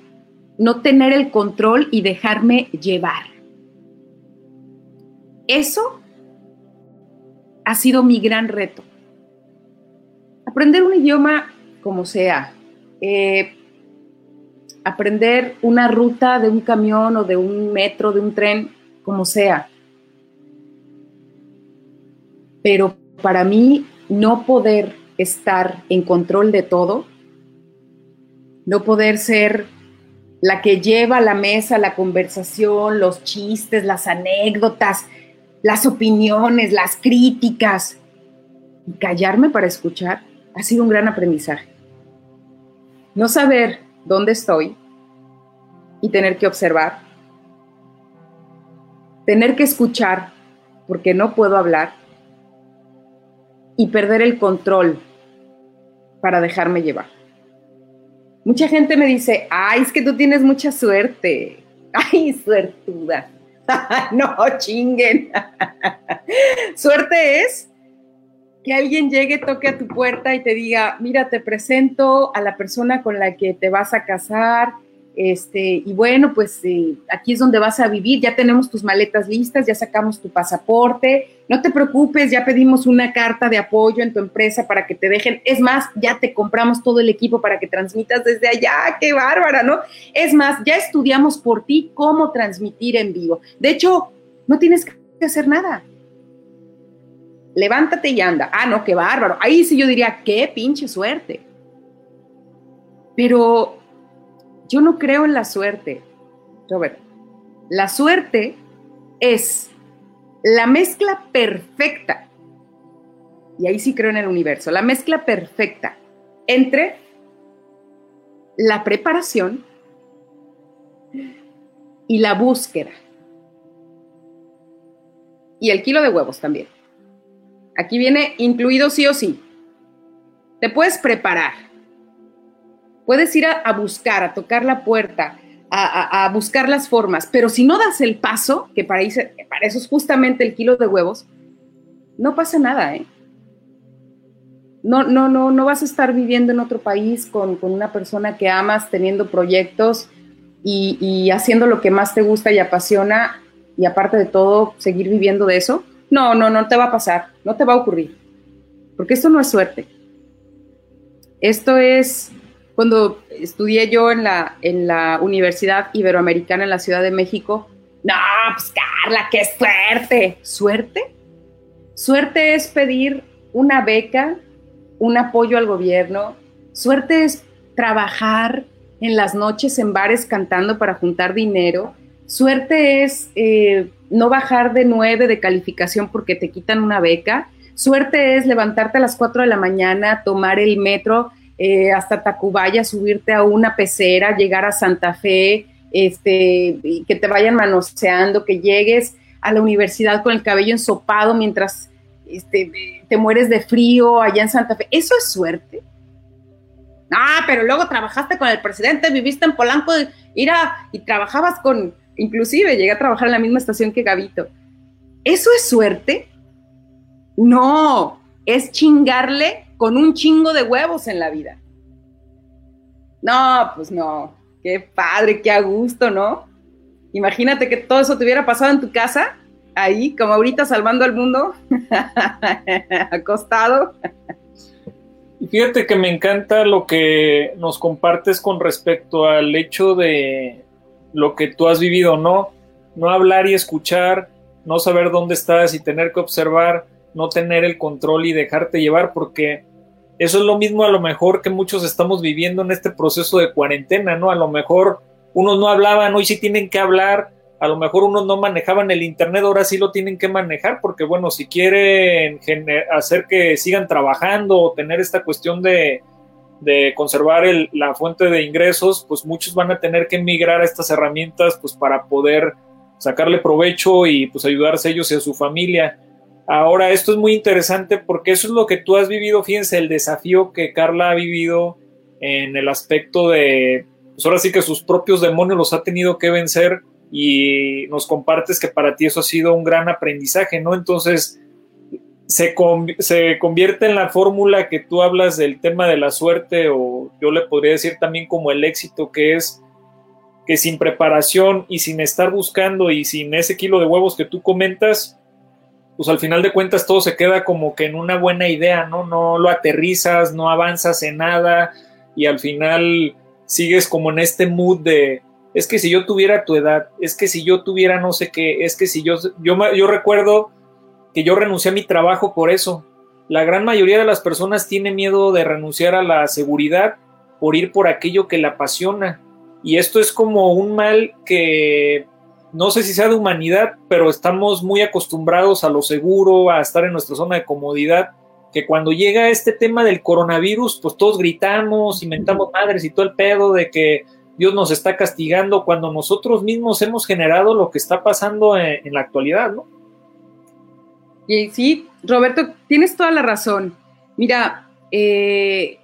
no tener el control y dejarme llevar. Eso ha sido mi gran reto. Aprender un idioma como sea, eh, aprender una ruta de un camión o de un metro, de un tren, como sea. pero para mí no poder estar en control de todo, no poder ser la que lleva a la mesa la conversación, los chistes, las anécdotas, las opiniones, las críticas, y callarme para escuchar, ha sido un gran aprendizaje. No saber dónde estoy y tener que observar, tener que escuchar porque no puedo hablar y perder el control para dejarme llevar. Mucha gente me dice, ay, es que tú tienes mucha suerte. Ay, suertuda. no, chinguen. suerte es que alguien llegue, toque a tu puerta y te diga, mira, te presento a la persona con la que te vas a casar, este, y bueno, pues eh, aquí es donde vas a vivir, ya tenemos tus maletas listas, ya sacamos tu pasaporte, no te preocupes, ya pedimos una carta de apoyo en tu empresa para que te dejen, es más, ya te compramos todo el equipo para que transmitas desde allá, qué bárbara, ¿no? Es más, ya estudiamos por ti cómo transmitir en vivo. De hecho, no tienes que hacer nada. Levántate y anda. Ah, no, qué bárbaro. Ahí sí yo diría, qué pinche suerte. Pero yo no creo en la suerte, Robert. La suerte es la mezcla perfecta, y ahí sí creo en el universo, la mezcla perfecta entre la preparación y la búsqueda. Y el kilo de huevos también. Aquí viene incluido sí o sí. Te puedes preparar, Puedes ir a, buscar, a tocar la puerta, a, buscar las formas, pero si no das el paso, que para, eso es justamente el kilo de huevos, no pasa nada, ¿eh? No, no, no, no vas a estar viviendo en otro país con, una persona que amas, teniendo proyectos y, haciendo lo que más te gusta y apasiona, y aparte de todo, seguir viviendo de eso. No, no, no te va a pasar, no te va a ocurrir, porque esto no es suerte. Esto es cuando estudié yo en la, en la Universidad Iberoamericana en la Ciudad de México, no, pues Carla, qué suerte. ¿Suerte? Suerte es pedir una beca, un apoyo al gobierno. Suerte es trabajar en las noches en bares cantando para juntar dinero. Suerte es eh, no bajar de nueve de calificación porque te quitan una beca. Suerte es levantarte a las cuatro de la mañana, tomar el metro eh, hasta Tacubaya, subirte a una pecera, llegar a Santa Fe, este, que te vayan manoseando, que llegues a la universidad con el cabello ensopado mientras este, te mueres de frío allá en Santa Fe. ¿Eso es suerte? Ah, pero luego trabajaste con el presidente, viviste en Polanco, ira, y trabajabas con, inclusive llegué a trabajar en la misma estación que Gavito. ¿Eso es suerte? No, es chingarle con un chingo de huevos en la vida. No, pues no, qué padre, qué a gusto, ¿no? Imagínate que todo eso te hubiera pasado en tu casa, ahí, como ahorita salvando al mundo, acostado. Y fíjate que me encanta lo que nos compartes con respecto al hecho de lo que tú has vivido, ¿no? No hablar y escuchar, no saber dónde estás y tener que observar no tener el control y dejarte llevar, porque eso es lo mismo a lo mejor que muchos estamos viviendo en este proceso de cuarentena, ¿no? A lo mejor unos no hablaban, hoy sí tienen que hablar, a lo mejor unos no manejaban el Internet, ahora sí lo tienen que manejar, porque bueno, si quieren hacer que sigan trabajando o tener esta cuestión de, de conservar la fuente de ingresos, pues muchos van a tener que migrar a estas herramientas pues para poder sacarle provecho y pues ayudarse ellos y a su familia. Ahora, esto es muy interesante porque eso es lo que tú has vivido, fíjense, el desafío que Carla ha vivido en el aspecto de, pues ahora sí que sus propios demonios los ha tenido que vencer y nos compartes que para ti eso ha sido un gran aprendizaje, ¿no? Entonces, se, se convierte en la fórmula que tú hablas del tema de la suerte o yo le podría decir también como el éxito que es que sin preparación y sin estar buscando y sin ese kilo de huevos que tú comentas, pues al final de cuentas todo se queda como que en una buena idea, ¿no? No lo aterrizas, no avanzas en nada y al final sigues como en este mood de, es que si yo tuviera tu edad, es que si yo tuviera no sé qué, es que si yo, yo, yo recuerdo que yo renuncié a mi trabajo por eso. La gran mayoría de las personas tiene miedo de renunciar a la seguridad por ir por aquello que la apasiona. Y esto es como un mal que no sé si sea de humanidad, pero estamos muy acostumbrados a lo seguro, a estar en nuestra zona de comodidad, que cuando llega este tema del coronavirus, pues todos gritamos, inventamos madres y todo el pedo de que Dios nos está castigando cuando nosotros mismos hemos generado lo que está pasando en, en la actualidad, ¿no? Y sí, Roberto, tienes toda la razón. Mira, eh,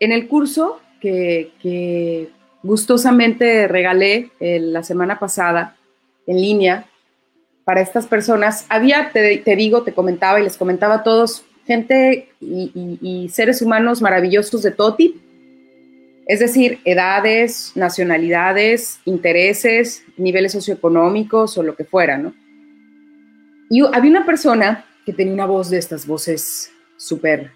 en el curso que, gustosamente regalé eh, la semana pasada en línea para estas personas, había, te, digo, te comentaba y les comentaba a todos, gente y, y seres humanos maravillosos de todo tipo. Es decir, edades, nacionalidades, intereses, niveles socioeconómicos o lo que fuera, ¿no? Y había una persona que tenía una voz de estas voces súper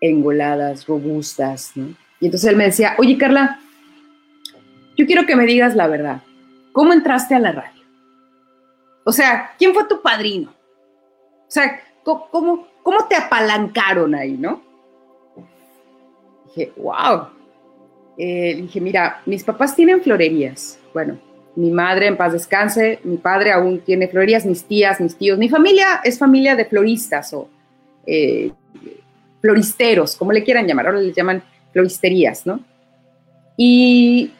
engoladas, robustas, ¿no? Y entonces él me decía, oye Carla, yo quiero que me digas la verdad. ¿Cómo entraste a la radio? O sea, ¿quién fue tu padrino? O sea, ¿cómo, cómo te apalancaron ahí, no? Dije, wow. Eh, dije, mira, mis papás tienen florerías. Bueno, mi madre en paz descanse, mi padre aún tiene florerías, mis tías, mis tíos, mi familia es familia de floristas o eh, floristeros, como le quieran llamar, ahora les llaman floristerías, ¿no? Y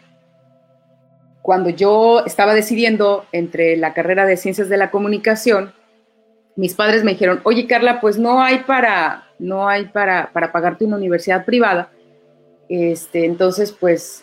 cuando yo estaba decidiendo entre la carrera de ciencias de la comunicación, mis padres me dijeron, oye Carla, pues no hay para, no hay para, para pagarte una universidad privada. Este, entonces, pues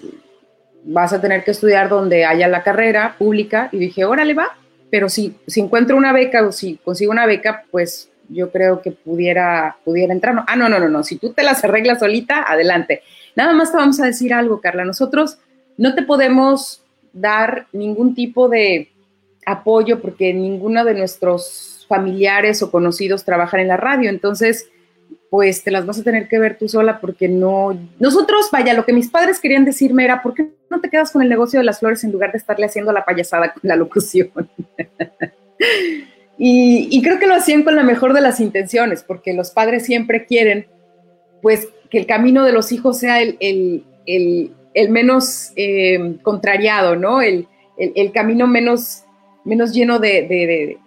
vas a tener que estudiar donde haya la carrera pública. Y dije, órale, va. Pero si, si encuentro una beca o si consigo una beca, pues yo creo que pudiera, pudiera entrar. No, ah, no, no, no, no. Si tú te las arreglas solita, adelante. Nada más te vamos a decir algo, Carla. Nosotros no te podemos dar ningún tipo de apoyo porque ninguno de nuestros familiares o conocidos trabajan en la radio. Entonces, pues te las vas a tener que ver tú sola porque no... Nosotros, vaya, lo que mis padres querían decirme era, ¿por qué no te quedas con el negocio de las flores en lugar de estarle haciendo la payasada con la locución? y, creo que lo hacían con la mejor de las intenciones, porque los padres siempre quieren, pues, que el camino de los hijos sea el, menos eh, contrariado, ¿no? El, camino menos, menos lleno de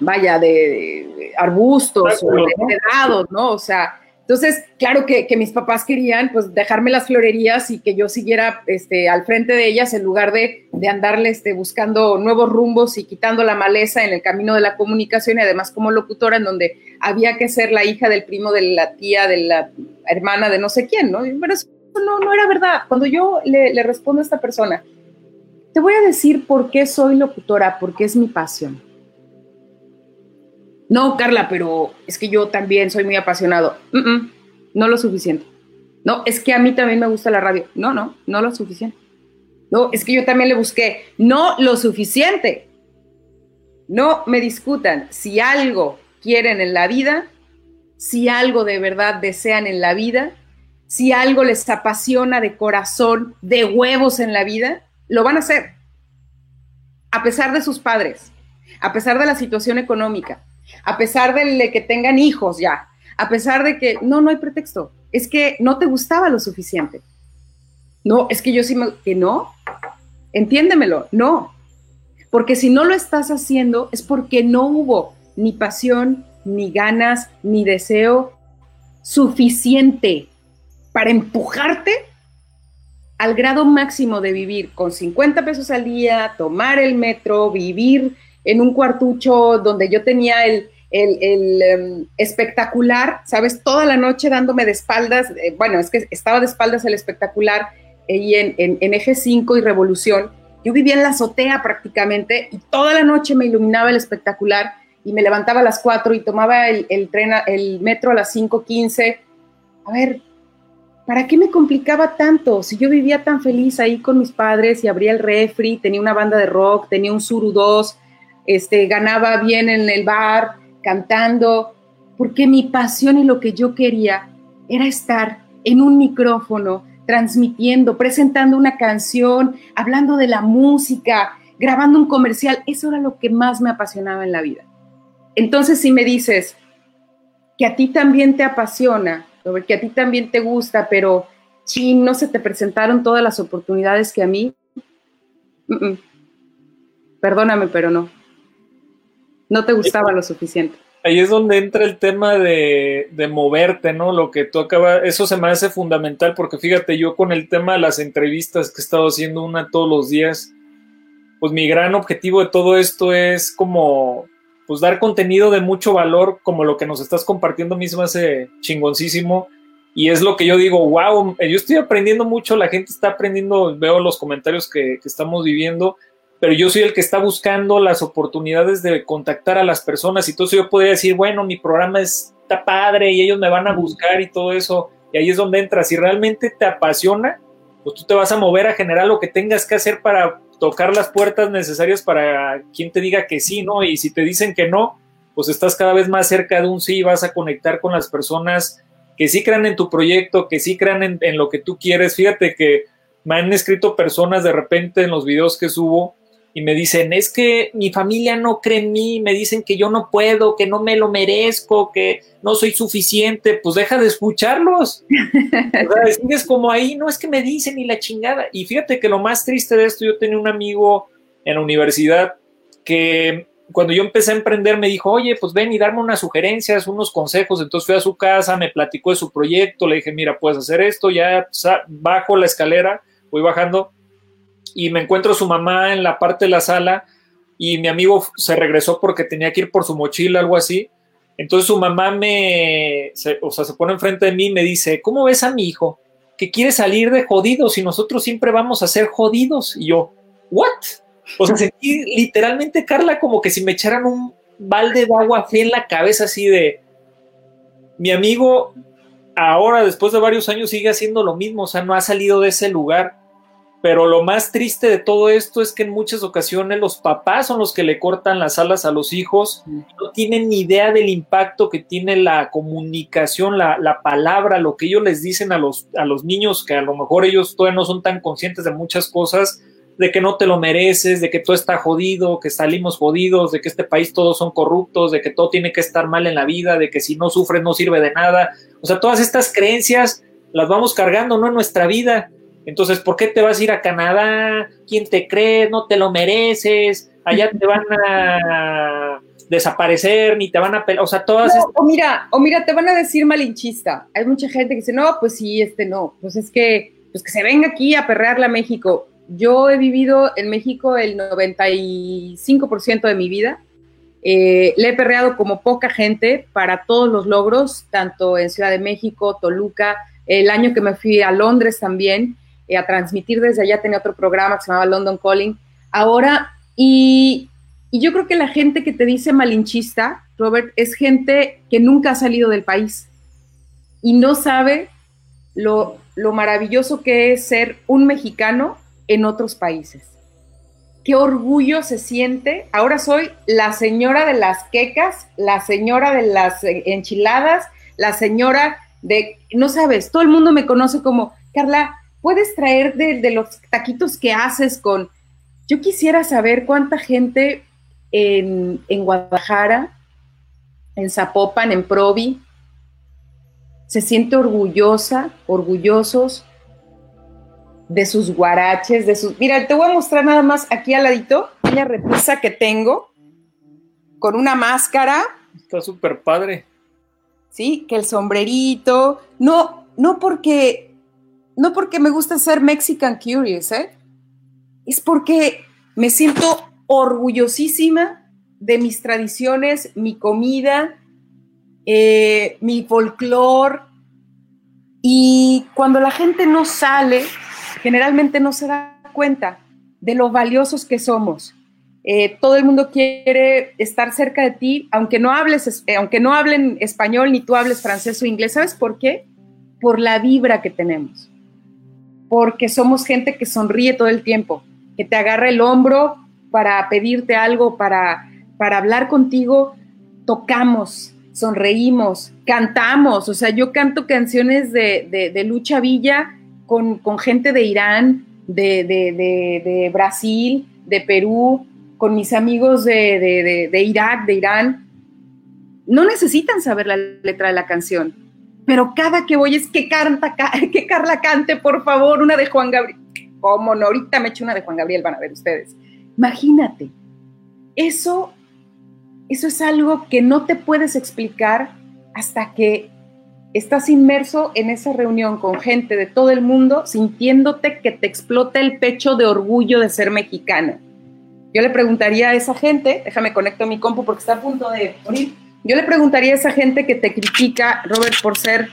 vaya, de, arbustos o de ¿no? ¿no? O sea, entonces, claro que, mis papás querían pues dejarme las florerías y que yo siguiera este, al frente de ellas en lugar de, de andarle este, buscando nuevos rumbos y quitando la maleza en el camino de la comunicación y además como locutora en donde había que ser la hija del primo, de la tía, de la hermana, de no sé quién, ¿no? Pero eso no, no era verdad. Cuando yo le, le respondo a esta persona, te voy a decir por qué soy locutora, porque es mi pasión no, Carla, pero es que yo también soy muy apasionado. no lo suficiente. No, es que a mí también me gusta la radio. No, no, no lo suficiente. No, es que yo también le busqué. No lo suficiente. No me discutan. Si algo quieren en la vida, si algo de verdad desean en la vida, si algo les apasiona de corazón, de huevos en la vida, lo van a hacer. A pesar de sus padres, a pesar de la situación económica, a pesar de que tengan hijos ya, a pesar de que no, no hay pretexto, es que no te gustaba lo suficiente. No, es que yo sí me, que no, entiéndemelo, no, porque si no lo estás haciendo es porque no hubo ni pasión, ni ganas, ni deseo suficiente para empujarte al grado máximo de vivir con 50 pesos al día, tomar el metro, vivir en un cuartucho donde yo tenía el, em, espectacular, ¿sabes? Toda la noche dándome de espaldas, eh, bueno, es que estaba de espaldas el espectacular y en, en, Eje 5 y Revolución. Yo vivía en la azotea prácticamente y toda la noche me iluminaba el espectacular y me levantaba a las 4 y tomaba el, el tren, el metro a las 5.15. A ver, ¿para qué me complicaba tanto? Si yo vivía tan feliz ahí con mis padres y abría el refri, tenía una banda de rock, tenía un Suru 2, este, ganaba bien en el bar, cantando, porque mi pasión y lo que yo quería era estar en un micrófono, transmitiendo, presentando una canción, hablando de la música, grabando un comercial. Eso era lo que más me apasionaba en la vida. Entonces, si me dices que a ti también te apasiona, que a ti también te gusta, pero no se te presentaron todas las oportunidades que a mí, perdóname, pero no. No te gustaba lo suficiente. Ahí es donde entra el tema de, de, moverte, ¿no? Lo que tú acabas, eso se me hace fundamental porque fíjate, yo con el tema de las entrevistas que he estado haciendo una todos los días, pues mi gran objetivo de todo esto es como, pues dar contenido de mucho valor, como lo que nos estás compartiendo mismo hace chingoncísimo. Y es lo que yo digo, wow, yo estoy aprendiendo mucho, la gente está aprendiendo, veo los comentarios que, que estamos viviendo pero yo soy el que está buscando las oportunidades de contactar a las personas y todo eso yo podría decir, bueno, mi programa está padre y ellos me van a buscar y todo eso, y ahí es donde entras. Si realmente te apasiona, pues tú te vas a mover a generar lo que tengas que hacer para tocar las puertas necesarias para quien te diga que sí, ¿no? Y si te dicen que no, pues estás cada vez más cerca de un sí y vas a conectar con las personas que sí crean en tu proyecto, que sí crean en, en lo que tú quieres. Fíjate que me han escrito personas de repente en los videos que subo y me dicen, es que mi familia no cree en mí, me dicen que yo no puedo, que no me lo merezco, que no soy suficiente, pues deja de escucharlos. o sigues como ahí, no es que me dicen ni la chingada. Y fíjate que lo más triste de esto, yo tenía un amigo en la universidad que cuando yo empecé a emprender me dijo, oye, pues ven y darme unas sugerencias, unos consejos. Entonces fui a su casa, me platicó de su proyecto, le dije, mira, puedes hacer esto, ya bajo la escalera, voy bajando y me encuentro su mamá en la parte de la sala y mi amigo se regresó porque tenía que ir por su mochila, algo así. Entonces su mamá me, o sea, se pone enfrente de mí y me dice, ¿cómo ves a mi hijo? Que quiere salir de jodidos y nosotros siempre vamos a ser jodidos. Y yo, ¿what? O sea, sentí literalmente, Carla, como que si me echaran un balde de agua fría en la cabeza así de, mi amigo ahora, después de varios años, sigue haciendo lo mismo, o sea, no ha salido de ese lugar. Pero lo más triste de todo esto es que en muchas ocasiones los papás son los que le cortan las alas a los hijos, no tienen ni idea del impacto que tiene la comunicación, la, la, palabra, lo que ellos les dicen a los, a los niños, que a lo mejor ellos todavía no son tan conscientes de muchas cosas, de que no te lo mereces, de que todo está jodido, que salimos jodidos, de que este país todos son corruptos, de que todo tiene que estar mal en la vida, de que si no sufres no sirve de nada. O sea, todas estas creencias las vamos cargando, ¿no? En nuestra vida entonces, ¿por qué te vas a ir a Canadá? ¿Quién te cree? No te lo mereces. Allá te van a desaparecer, ni te van a o sea, todas O mira, o mira, te van a decir malinchista. Hay mucha gente que dice, no, pues sí, este no, pues es que, pues que se venga aquí a perrearla a México. Yo he vivido en México el 95% de mi vida. Eh, le he perreado como poca gente para todos los logros, tanto en Ciudad de México, Toluca, el año que me fui a Londres también. Eh, a transmitir desde allá, tenía otro programa que se llamaba London Calling. Ahora, y, yo creo que la gente que te dice malinchista, Robert, es gente que nunca ha salido del país y no sabe lo, lo maravilloso que es ser un mexicano en otros países. Qué orgullo se siente. Ahora soy la señora de las quecas, la señora de las enchiladas, la señora de, no sabes, todo el mundo me conoce como, Carla, puedes traer de, los taquitos que haces con... Yo quisiera saber cuánta gente en, Guadalajara, en Zapopan, en Provi, se siente orgullosa, orgullosos de sus guaraches, de sus... Mira, te voy a mostrar nada más aquí al ladito una repisa que tengo con una máscara. Está súper padre. Sí, que el sombrerito. No, no porque no porque me gusta ser Mexican Curious, ¿eh? es porque me siento orgullosísima de mis tradiciones, mi comida, eh, mi folclore. Y cuando la gente no sale, generalmente no se da cuenta de lo valiosos que somos. Eh, todo el mundo quiere estar cerca de ti, aunque no hables, aunque no hablen español ni tú hables francés o inglés. ¿Sabes por qué? Por la vibra que tenemos porque somos gente que sonríe todo el tiempo, que te agarra el hombro para pedirte algo, para, para hablar contigo, tocamos, sonreímos, cantamos, o sea, yo canto canciones de, Lucha Villa con, gente de Irán, de, de, Brasil, de Perú, con mis amigos de, Irak, de Irán, no necesitan saber la letra de la canción, pero cada que voy es que, canta, que Carla cante, por favor, una de Juan Gabriel. ¿Cómo no? Ahorita me echo una de Juan Gabriel, van a ver ustedes. Imagínate, eso, eso es algo que no te puedes explicar hasta que estás inmerso en esa reunión con gente de todo el mundo, sintiéndote que te explota el pecho de orgullo de ser mexicano. Yo le preguntaría a esa gente, déjame conecto mi compu porque está a punto de morir. Yo le preguntaría a esa gente que te critica, Robert, por ser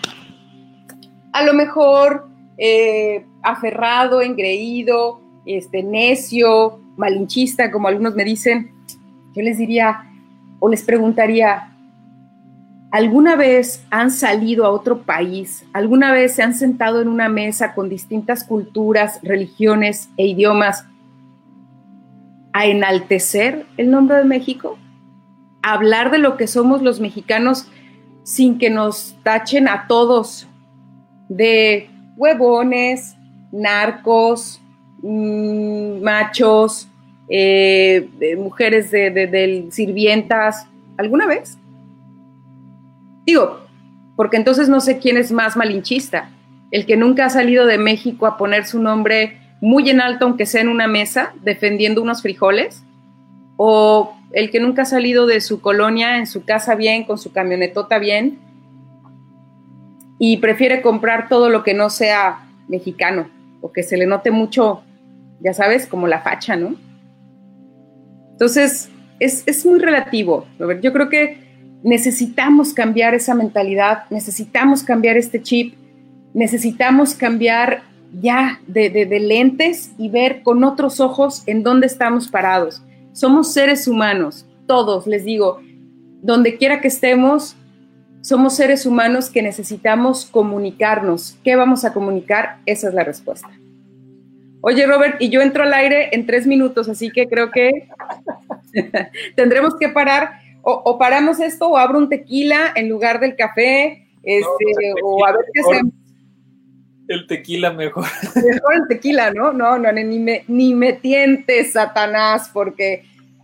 a lo mejor eh, aferrado, engreído, este, necio, malinchista, como algunos me dicen, yo les diría o les preguntaría, ¿alguna vez han salido a otro país? ¿Alguna vez se han sentado en una mesa con distintas culturas, religiones e idiomas a enaltecer el nombre de México? ¿A hablar de lo que somos los mexicanos sin que nos tachen a todos de huevones, narcos, mm, machos, eh, mujeres de, sirvientas, ¿alguna vez? Digo, porque entonces no sé quién es más malinchista, el que nunca ha salido de México a poner su nombre muy en alto, aunque sea en una mesa, defendiendo unos frijoles, o el que nunca ha salido de su colonia, en su casa bien, con su camionetota bien, y prefiere comprar todo lo que no sea mexicano, o que se le note mucho, ya sabes, como la facha, ¿no? Entonces, es, muy relativo. Yo creo que necesitamos cambiar esa mentalidad, necesitamos cambiar este chip, necesitamos cambiar ya de, de, lentes y ver con otros ojos en dónde estamos parados. Somos seres humanos, todos, les digo, donde quiera que estemos, somos seres humanos que necesitamos comunicarnos. ¿Qué vamos a comunicar? Esa es la respuesta. Oye, Robert, y yo entro al aire en tres minutos, así que creo que tendremos que parar. O, paramos esto o abro un tequila en lugar del café, este, o a ver qué hacemos. El tequila mejor. Mejor el tequila, ¿no? No, no, ni me, ni me tientes, Satanás, porque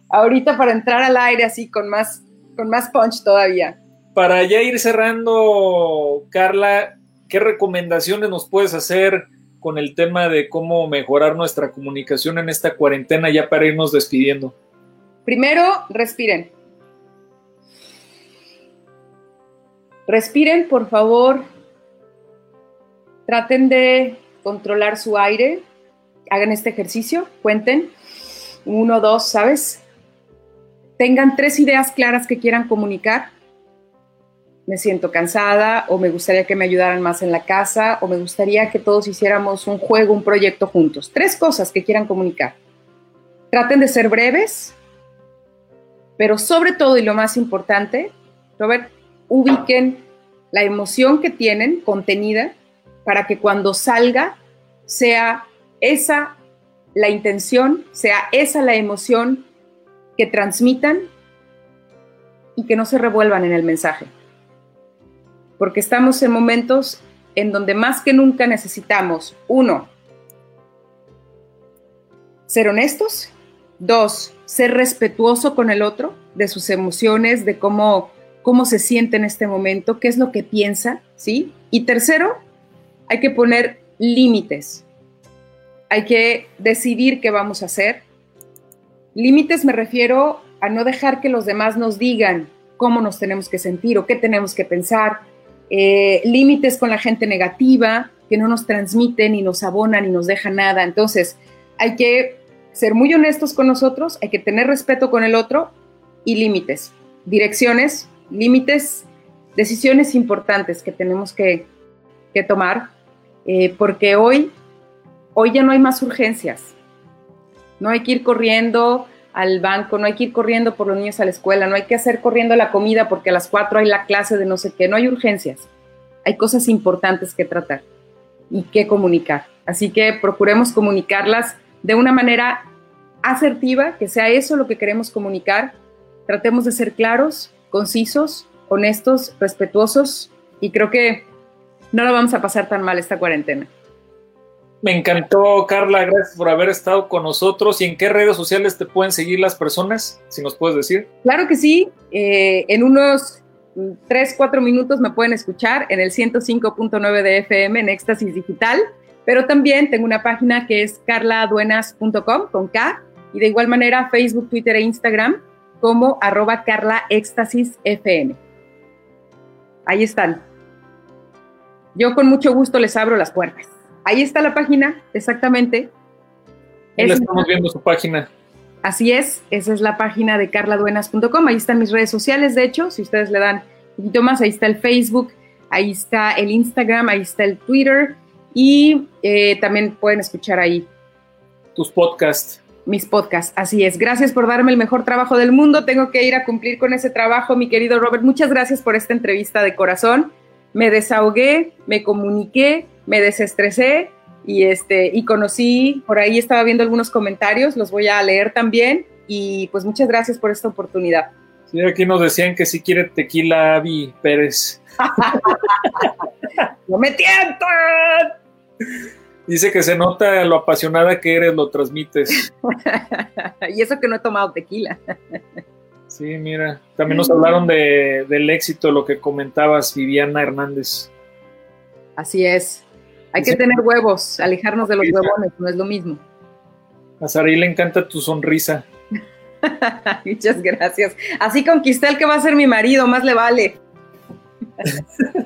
ahorita para entrar al aire así con más, con más punch todavía. Para ya ir cerrando, Carla, ¿qué recomendaciones nos puedes hacer? con el tema de cómo mejorar nuestra comunicación en esta cuarentena ya para irnos despidiendo? Primero, respiren. Respiren, por favor. Traten de controlar su aire. Hagan este ejercicio. Cuenten. Uno, dos, ¿sabes? Tengan tres ideas claras que quieran comunicar me siento cansada o me gustaría que me ayudaran más en la casa o me gustaría que todos hiciéramos un juego, un proyecto juntos. Tres cosas que quieran comunicar. Traten de ser breves, pero sobre todo y lo más importante, Robert, ubiquen la emoción que tienen contenida para que cuando salga sea esa la intención, sea esa la emoción que transmitan y que no se revuelvan en el mensaje porque estamos en momentos en donde más que nunca necesitamos, uno, ser honestos, dos, ser respetuoso con el otro, de sus emociones, de cómo, cómo se siente en este momento, qué es lo que piensa, ¿sí? Y tercero, hay que poner límites. Hay que decidir qué vamos a hacer. Límites me refiero a no dejar que los demás nos digan cómo nos tenemos que sentir o qué tenemos que pensar, eh, límites con la gente negativa, que no nos transmiten ni nos abonan ni nos dejan nada. Entonces, hay que ser muy honestos con nosotros, hay que tener respeto con el otro y límites, direcciones, límites, decisiones importantes que tenemos que, tomar, eh, porque hoy, hoy ya no hay más urgencias. No hay que ir corriendo al banco, no hay que ir corriendo por los niños a la escuela, no hay que hacer corriendo la comida porque a las cuatro hay la clase de no sé qué, no hay urgencias, hay cosas importantes que tratar y que comunicar. Así que procuremos comunicarlas de una manera asertiva, que sea eso lo que queremos comunicar. Tratemos de ser claros, concisos, honestos, respetuosos y creo que no lo vamos a pasar tan mal esta cuarentena. Me encantó, Carla. Gracias por haber estado con nosotros. ¿Y en qué redes sociales te pueden seguir las personas? Si nos puedes decir. Claro que sí. Eh, en unos 3, 4 minutos me pueden escuchar en el 105.9 de FM en Éxtasis Digital. Pero también tengo una página que es carlaaduenas.com con K. Y de igual manera Facebook, Twitter e Instagram como arroba Carla FM. Ahí están. Yo con mucho gusto les abro las puertas. Ahí está la página, exactamente. estamos viendo su página. Así es, esa es la página de carladuenas.com. Ahí están mis redes sociales, de hecho, si ustedes le dan un poquito más, ahí está el Facebook, ahí está el Instagram, ahí está el Twitter y eh, también pueden escuchar ahí. Tus podcasts. Mis podcasts, así es. Gracias por darme el mejor trabajo del mundo. Tengo que ir a cumplir con ese trabajo, mi querido Robert. Muchas gracias por esta entrevista de corazón. Me desahogué, me comuniqué me desestresé y, este, y conocí, por ahí estaba viendo algunos comentarios, los voy a leer también y pues muchas gracias por esta oportunidad. Sí, aquí nos decían que si quiere tequila Avi Pérez. ¡No me tientan! Dice que se nota lo apasionada que eres, lo transmites. y eso que no he tomado tequila. Sí, mira, también nos hablaron de, del éxito, lo que comentabas, Viviana Hernández. Así es. Hay que tener huevos, alejarnos de los huevones, no es lo mismo. A Sari le encanta tu sonrisa. Muchas gracias. Así conquisté el que va a ser mi marido, más le vale.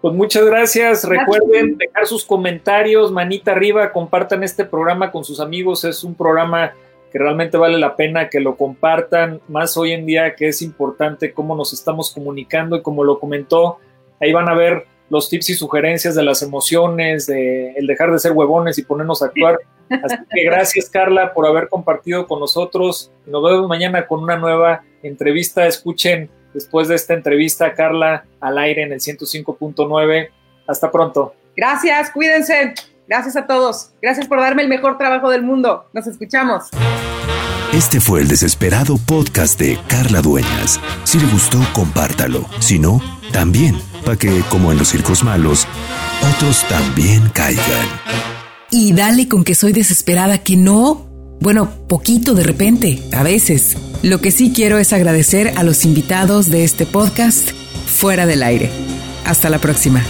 Pues muchas gracias. Recuerden dejar sus comentarios, manita arriba, compartan este programa con sus amigos. Es un programa que realmente vale la pena que lo compartan, más hoy en día que es importante cómo nos estamos comunicando y como lo comentó Ahí van a ver los tips y sugerencias de las emociones, de el dejar de ser huevones y ponernos a actuar. Así que gracias Carla por haber compartido con nosotros. Nos vemos mañana con una nueva entrevista. Escuchen después de esta entrevista Carla al aire en el 105.9. Hasta pronto. Gracias, cuídense. Gracias a todos. Gracias por darme el mejor trabajo del mundo. Nos escuchamos. Este fue el desesperado podcast de Carla Dueñas. Si le gustó, compártalo. Si no, también, para que, como en los circos malos, otros también caigan. Y dale con que soy desesperada, que no. Bueno, poquito de repente, a veces. Lo que sí quiero es agradecer a los invitados de este podcast fuera del aire. Hasta la próxima.